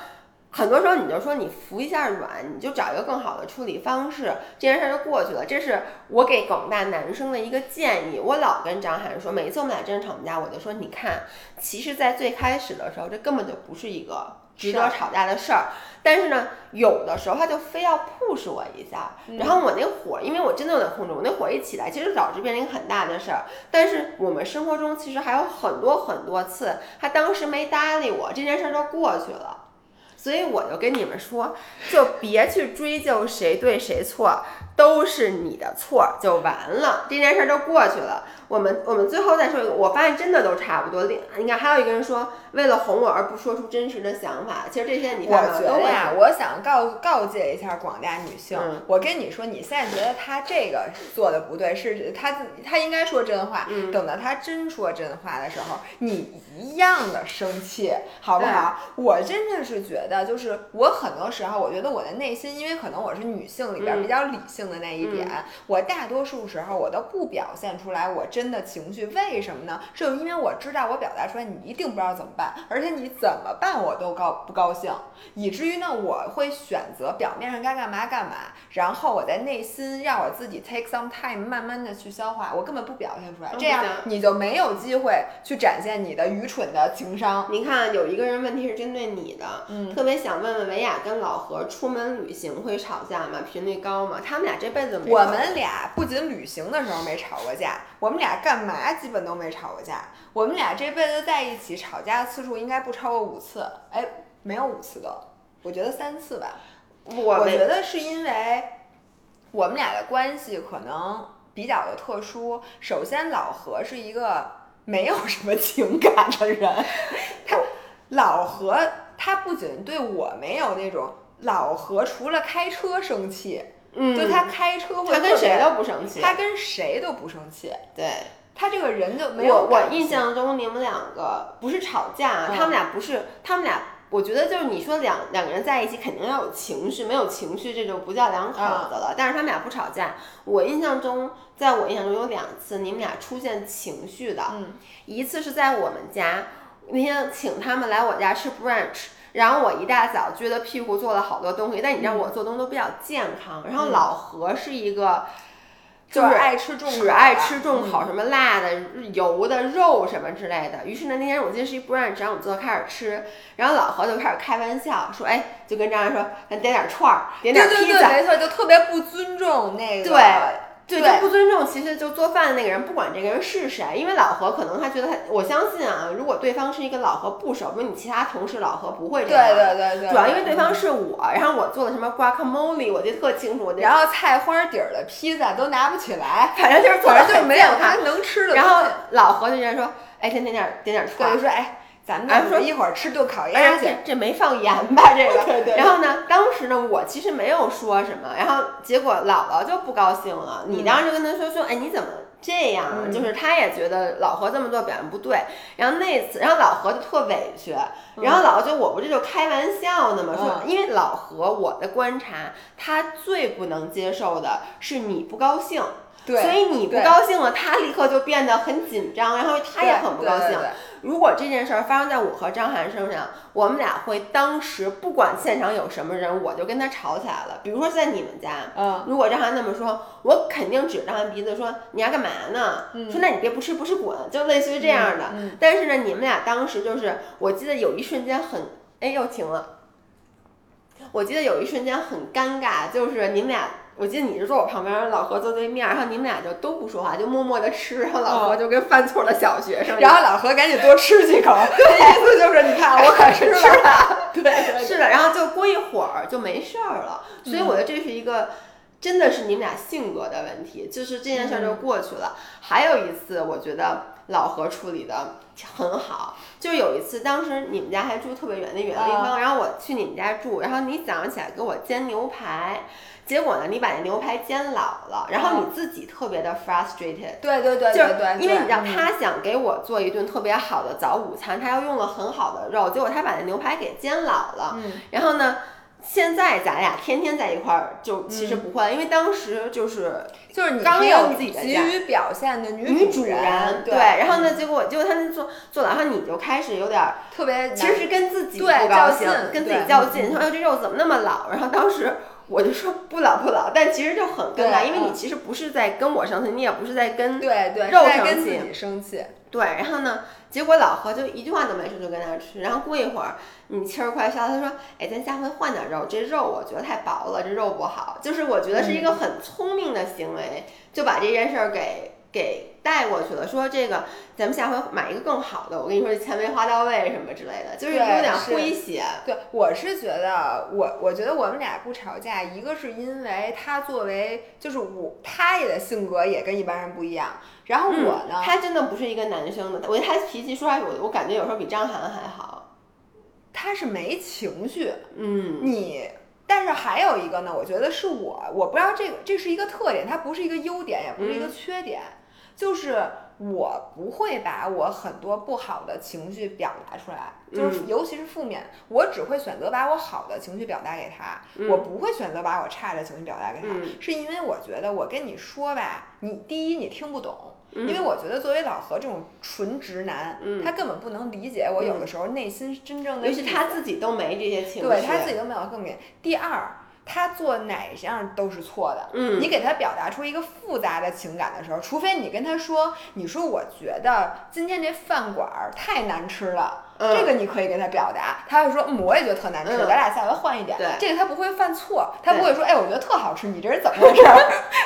很多时候你就说你服一下软，你就找一个更好的处理方式，这件事儿就过去了。这是我给广大男生的一个建议。我老跟张涵说，每一次我们俩真吵架，我就说，你看，其实，在最开始的时候，这根本就不是一个值得吵架的事儿。但是呢，有的时候他就非要 push 我一下，然后我那火，因为我真的有点控制，我那火一起来，其实导致变成一个很大的事儿。但是我们生活中其实还有很多很多次，他当时没搭理我，这件事儿就过去了。所以我就跟你们说，就别去追究谁对谁错，都是你的错，就完了，这件事儿就过去了。我们我们最后再说一个，我发现真的都差不多。另你看，还有一个人说，为了哄我而不说出真实的想法。其实这些你看我觉得呀，我想告告诫一下广大女性，我跟你说，你现在觉得他这个做的不对，是他他应该说真话。等到他真说真话的时候，你一样的生气，好不好？我真的是觉得，就是我很多时候，我觉得我的内心，因为可能我是女性里边比较理性的那一点，我大多数时候我都不表现出来，我真。真的情绪为什么呢？是因为我知道我表达出来，你一定不知道怎么办，而且你怎么办我都高不高兴，以至于呢，我会选择表面上该干嘛干嘛，然后我在内心让我自己 take some time 慢慢的去消化，我根本不表现出来，这样你就没有机会去展现你的愚蠢的情商。您看，有一个人问题是针对你的，嗯，特别想问问维亚跟老何出门旅行会吵架吗？频率高吗？他们俩这辈子没。我们俩不仅旅行的时候没吵过架，我们俩。干嘛基本都没吵过架，我们俩这辈子在一起吵架次数应该不超过五次，哎，没有五次的，我觉得三次吧。我觉得是因为我们俩的关系可能比较的特殊。首先，老何是一个没有什么情感的人，他老何他不仅对我没有那种，老何除了开车生气。嗯，就他开车会，他跟谁都不生气，他跟谁都不生气。对，他这个人就没有。我我印象中你们两个不是吵架，他们俩不是，他们俩，我觉得就是你说两两个人在一起肯定要有情绪，没有情绪这就不叫两口子了。但是他们俩不吵架，我印象中，在我印象中有两次你们俩出现情绪的，一次是在我们家那天请他们来我家吃 brunch。然后我一大早撅着屁股做了好多东西，但你知道我做东西都比较健康。然后老何是一个，就是爱吃重，只爱吃重口，什么辣的、油的、肉什么之类的。于是呢，那天我记得是一不让，只让我做，开始吃。然后老何就开始开玩笑说：“哎，就跟张然说，咱点点串儿，点点披萨。”没错，就特别不尊重那个。对。对，就不尊重，其实就做饭的那个人，不管这个人是谁，因为老何可能他觉得他，我相信啊，如果对方是一个老何不熟，比如你其他同事，老何不会这样。对对对对。主要因为对方是我，然后我做的什么 guacamole，我记得特清楚。然后菜花底儿的披萨都拿不起来，反正就是反正就没有 他能吃的。然后老何就直接说：“哎，点点点点点串。”就说：“哎。”咱们说一会儿吃顿烤鸭去，这没放盐吧？这个。对对。然后呢，当时呢，我其实没有说什么，然后结果姥姥就不高兴了。你当时就跟他说说，哎，你怎么这样？就是他也觉得老何这么做表现不对。然后那次，然后老何就特委屈。然后姥姥就我不这就开玩笑呢嘛，说因为老何我的观察，他最不能接受的是你不高兴。对。所以你不高兴了，他立刻就变得很紧张，然后他也很不高兴。如果这件事儿发生在我和张涵身上，我们俩会当时不管现场有什么人，我就跟他吵起来了。比如说在你们家，嗯，如果张涵那么说，我肯定指着张涵鼻子说你要干嘛呢？说那你别不吃不吃滚，就类似于这样的。但是呢，你们俩当时就是，我记得有一瞬间很，哎，又停了。我记得有一瞬间很尴尬，就是你们俩。我记得你是坐我旁边，老何坐对面，然后你们俩就都不说话，就默默的吃，然后老何就跟犯错的小学生，然后老何赶紧多吃几口，意思就是你看我可是吃了，对，是的，然后就过一会儿就没事儿了，所以我觉得这是一个真的是你们俩性格的问题，就是这件事儿就过去了。还有一次，我觉得老何处理的很好，就有一次，当时你们家还住特别远的远的地方，然后我去你们家住，然后你早上起来给我煎牛排。结果呢，你把那牛排煎老了，然后你自己特别的 frustrated。对对对，就是因为你知道他想给我做一顿特别好的早午餐，他要用了很好的肉，结果他把那牛排给煎老了。嗯。然后呢，现在咱俩天天在一块儿，就其实不会，因为当时就是就是你刚有自己急于表现的女女主人，对，然后呢，结果结果他们做做了，然后你就开始有点儿，特别其实是跟自己不高兴较劲，跟自己较劲，说哎这肉怎么那么老？然后当时我就说不老不老，但其实就很尴尬，因为你嗯。其实不是在跟我生气，你也不是在跟对对，肉生气。跟自己生气，对，然后呢，结果老何就一句话都没说就跟那儿吃，然后过一会儿你气儿快消，他说，哎，咱下回换点肉，这肉我觉得太薄了，这肉不好，就是我觉得是一个很聪明的行为，就把这件事儿给给带过去了，说这个咱们下回买一个更好的，我跟你说这钱没花到位什么之类的，就是有点是诙谐，对，我是觉得，我我觉得我们俩不吵架，一个是因为他作为，就是我，他也的性格也跟一般人不一样。然后我呢，嗯他真的不是一个男生的，我觉得他脾气说实话，我我感觉有时候比张涵还好，他是没情绪，嗯。你。但是还有一个呢，我觉得是我，我不知道这个这是一个特点，它不是一个优点，也不是一个嗯。缺点，就是我不会把我很多不好的情绪表达出来，就是嗯。尤其是负面，我只会选择把我好的情绪表达给他，嗯。我不会选择把我差的情绪表达给他，嗯。是因为我觉得我跟你说吧，你第一你听不懂。嗯因为我觉得作为老何这种纯直男，嗯他根本不能理解我有的时候内心真正的。尤其他自己都没这些情绪，对他自己都没有更明。第二，他做哪样都是错的。嗯你给他表达出一个复杂的情感的时候，除非你跟他说，你说我觉得今天这饭馆儿太难吃了。嗯这个你可以给他表达，他会说，嗯，我也觉得特难吃，嗯咱俩下回换一点。对这个他不会犯错，他不会说，哎，我觉得特好吃，你这是怎么回事儿，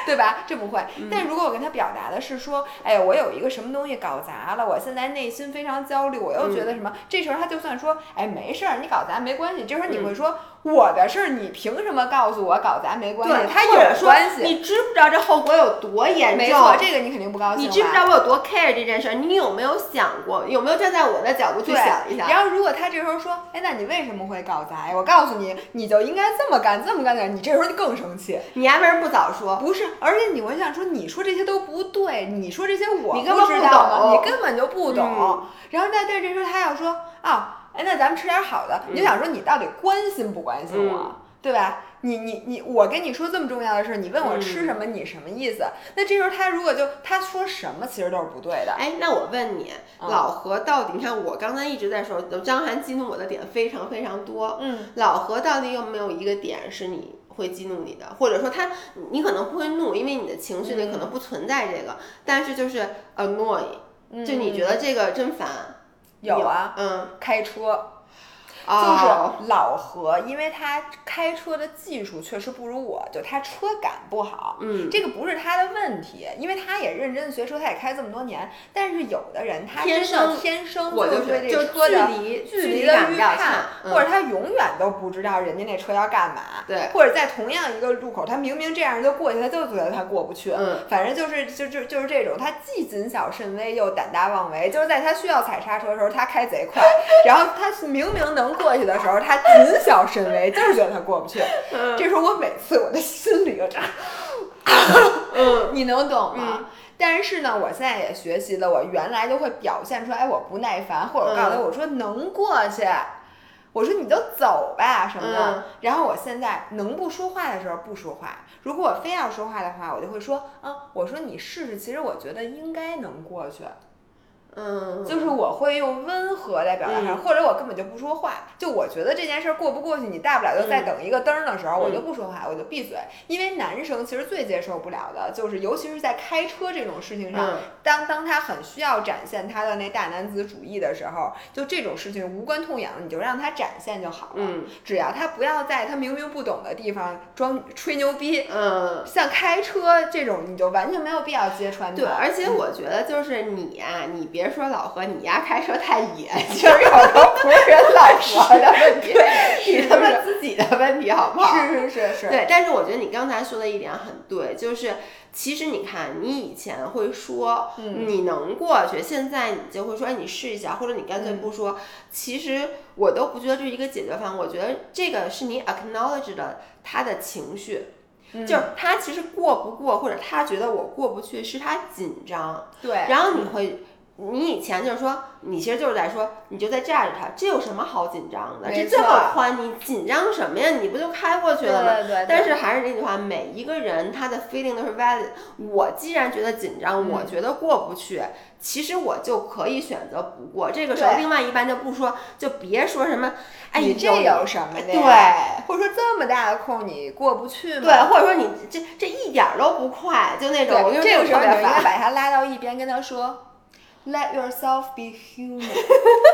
对 吧？这不会。嗯但如果我跟他表达的是说，哎，我有一个什么东西搞砸了，我现在内心非常焦虑，我又觉得什么，这时候他就算说，哎，没事儿，你搞砸没关系。这时候你会说，我的事儿，你凭什么告诉我搞砸没关系？对，他有关系。你知不知道这后果有多严重？没错，这个你肯定不高兴吧。你知不知道我有多 care 这件事儿？你有没有想过？有没有站在我的角度去，想一下？然后如果他这时候说，哎，那你为什么会搞砸呀？我告诉你，你就应该这么干，这么干的，你这时候就更生气。你还为什么不早说？不是，而且你会想说，你说这些都不对，你说这些我你根本不知道吗？懂你根本就不懂。嗯然后但但这时候他要说啊，哎，那咱们吃点好的，你就想说你到底关心不关心我，嗯对吧？你你你，我跟你说这么重要的事儿，你问我嗯吃什么，你什么意思？那这时候他如果就他说什么，其实都是不对的。哎，那我问你，嗯老何到底？你看我刚才一直在说，张涵激怒我的点非常非常多。嗯，老何到底有没有一个点是你会激怒你的？或者说他，你可能不会怒，因为你的情绪里可能不存在这个，但是就是 annoy，、就你觉得这个真烦。嗯有啊，嗯，开车。就哦是老何，因为他开车的技术确实不如我，就他车感不好。嗯，这个不是他的问题，因为他也认真的学车，他也开这么多年。但是有的人他天真的生天生我就对就这车的距离距离离的预感比较差或者他永远都不知道人家那车要干嘛。对或者在同样一个路口，他明明这样就过去，他就觉得他过不去。嗯，反正就是就就就是这种，他既谨小慎微又胆大妄为，就是在他需要踩刹车的时候，他开贼快，然后他明明能过去的时候，他谨小慎微，就是觉得他过不去。嗯这时候我每次我的心里就这样，嗯 你能懂吗？但是呢，我现在也学习了，我原来就会表现出来，哎，我不耐烦，或者我告诉他，嗯我说能过去。我说你就走吧什么的，嗯然后我现在能不说话的时候不说话，如果我非要说话的话，我就会说啊，我说你试试，其实我觉得应该能过去，嗯，就是我会用温和来表达它，嗯。或者我根本就不说话，就我觉得这件事儿过不过去，你大不了就再嗯。等一个灯儿的时候，我就嗯。不说话，我就闭嘴，因为男生其实最接受不了的就是，尤其是在开车这种事情上，嗯。当当他很需要展现他的那大男子主义的时候，就这种事情无关痛痒，你就让他展现就好了。嗯。只要他不要在他明明不懂的地方装吹牛逼，嗯。像开车这种，你就完全没有必要揭穿他。对，而且我觉得就是你呀、你别说老何，你丫开车太野，就是有时候不是人老何的问题，你他妈自己的问题，好不好？是是是是，对，但是我觉得你刚才说的一点很对，就是其实你看，你以前会说嗯你能过去，现在你就会说哎你试一下，或者你干脆嗯不说。其实我都不觉得这是一个解决方案，我觉得这个是你 acknowledge 的他的情绪。嗯就是他其实过不过，或者他觉得我过不去，是他紧张，对，然后你会你以前就是说，你其实就是在说，你就在架着他，这有什么好紧张的？这这么宽，你紧张什么呀？你不就开过去了吗？对对，但是还是那句话，每一个人他的 feeling 都是 valid。我既然觉得紧张，嗯我觉得过不去，其实我就可以选择不过。这个时候，另外一半就不说，就别说什么，哎，你这有有什么的对？或者说这么大的空你过不去吗？对，或者说你这这一点儿都不快，就那种，我对，跟你说这个时候。你就应该把他拉到一边，跟他说。Let yourself be human。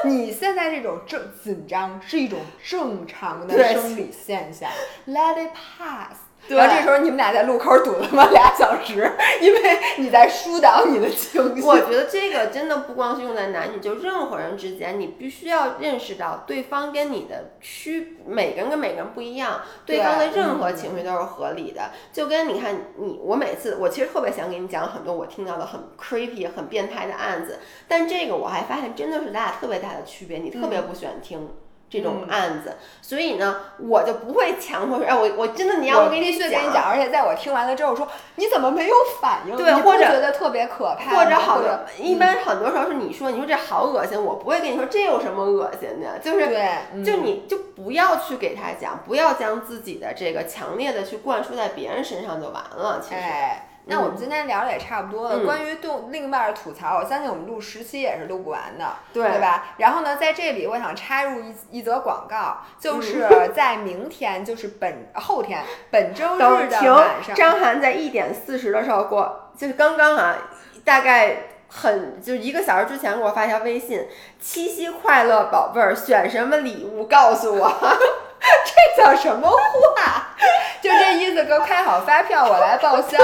你现在这种正紧张是一种正常的生理现象，Let it pass。对然后这时候你们俩在路口堵了妈俩小时，因为你在疏导你的情绪。我觉得这个真的不光是用在男女，就任何人之间，你必须要认识到对方跟你的区，每个人跟每个人不一样，对方的任何嗯情绪都是合理的。就跟你看你，我每次我其实特别想给你讲很多我听到的很 creepy、很变态的案子，但这个我还发现真的是咱俩特别大的区别，你特别不喜欢听。这种嗯案子，所以呢，我就不会强迫说，哎，我我真的你要我给你必须跟你讲，而且在我听完了之后说，你怎么没有反应？对或者觉得特别可怕？或者好多，一般很多时候是你说，你说这好恶心，我不会跟你说这有什么恶心的，就是对，嗯就你就不要去给他讲，不要将自己的这个强烈的去灌输在别人身上就完了。其实，哎，那我们今天聊的也差不多了。嗯关于对另一半的吐槽，我相信我们录十期也是录不完的，对对吧？然后呢，在这里我想插入一一则广告，就是嗯 在明天，就是本后天本周日的晚上，。张涵在一点四十的时候给我，就是刚刚啊，大概。很就是一个小时之前给我发一条微信，七夕快乐，宝贝儿，选什么礼物告诉我。这叫什么话？就这意思，给我开好发票，我来报销。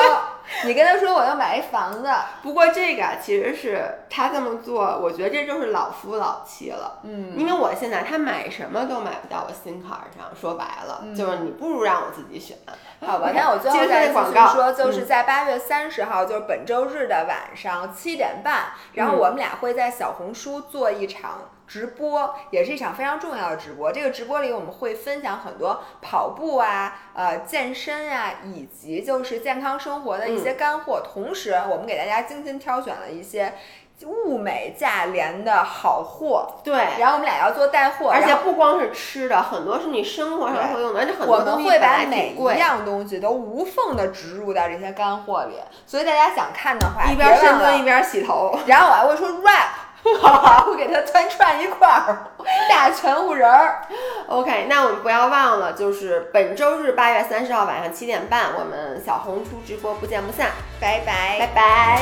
你跟他说我要买一房子，不过这个啊其实是他这么做，我觉得这就是老夫老妻了。嗯，因为我现在他买什么都买不到我心坎儿上，说白了、就是你不如让我自己选。好吧那我最后再广告续说，就是嗯在八月三十号，就是本周日的晚上七点半，然后嗯我们俩会在小红书做一场。直播也是一场非常重要的直播。这个直播里，我们会分享很多跑步啊、呃健身啊，以及就是健康生活的一嗯些干货。同时，我们给大家精心挑选了一些物美价廉的好货。对，然后我们俩要做带货，而且不光是吃的，很多是你生活上会用的，而且很我们会把每一。样东西都无缝的植入到这些干货里，所以大家想看的话，一边深蹲一边洗头，然后我还会说 rap，会给它穿串一块儿，大全乎人儿。OK，那我们不要忘了，就是本周日八月三十号晚上七点半，我们小红书直播不见不散，拜拜拜拜。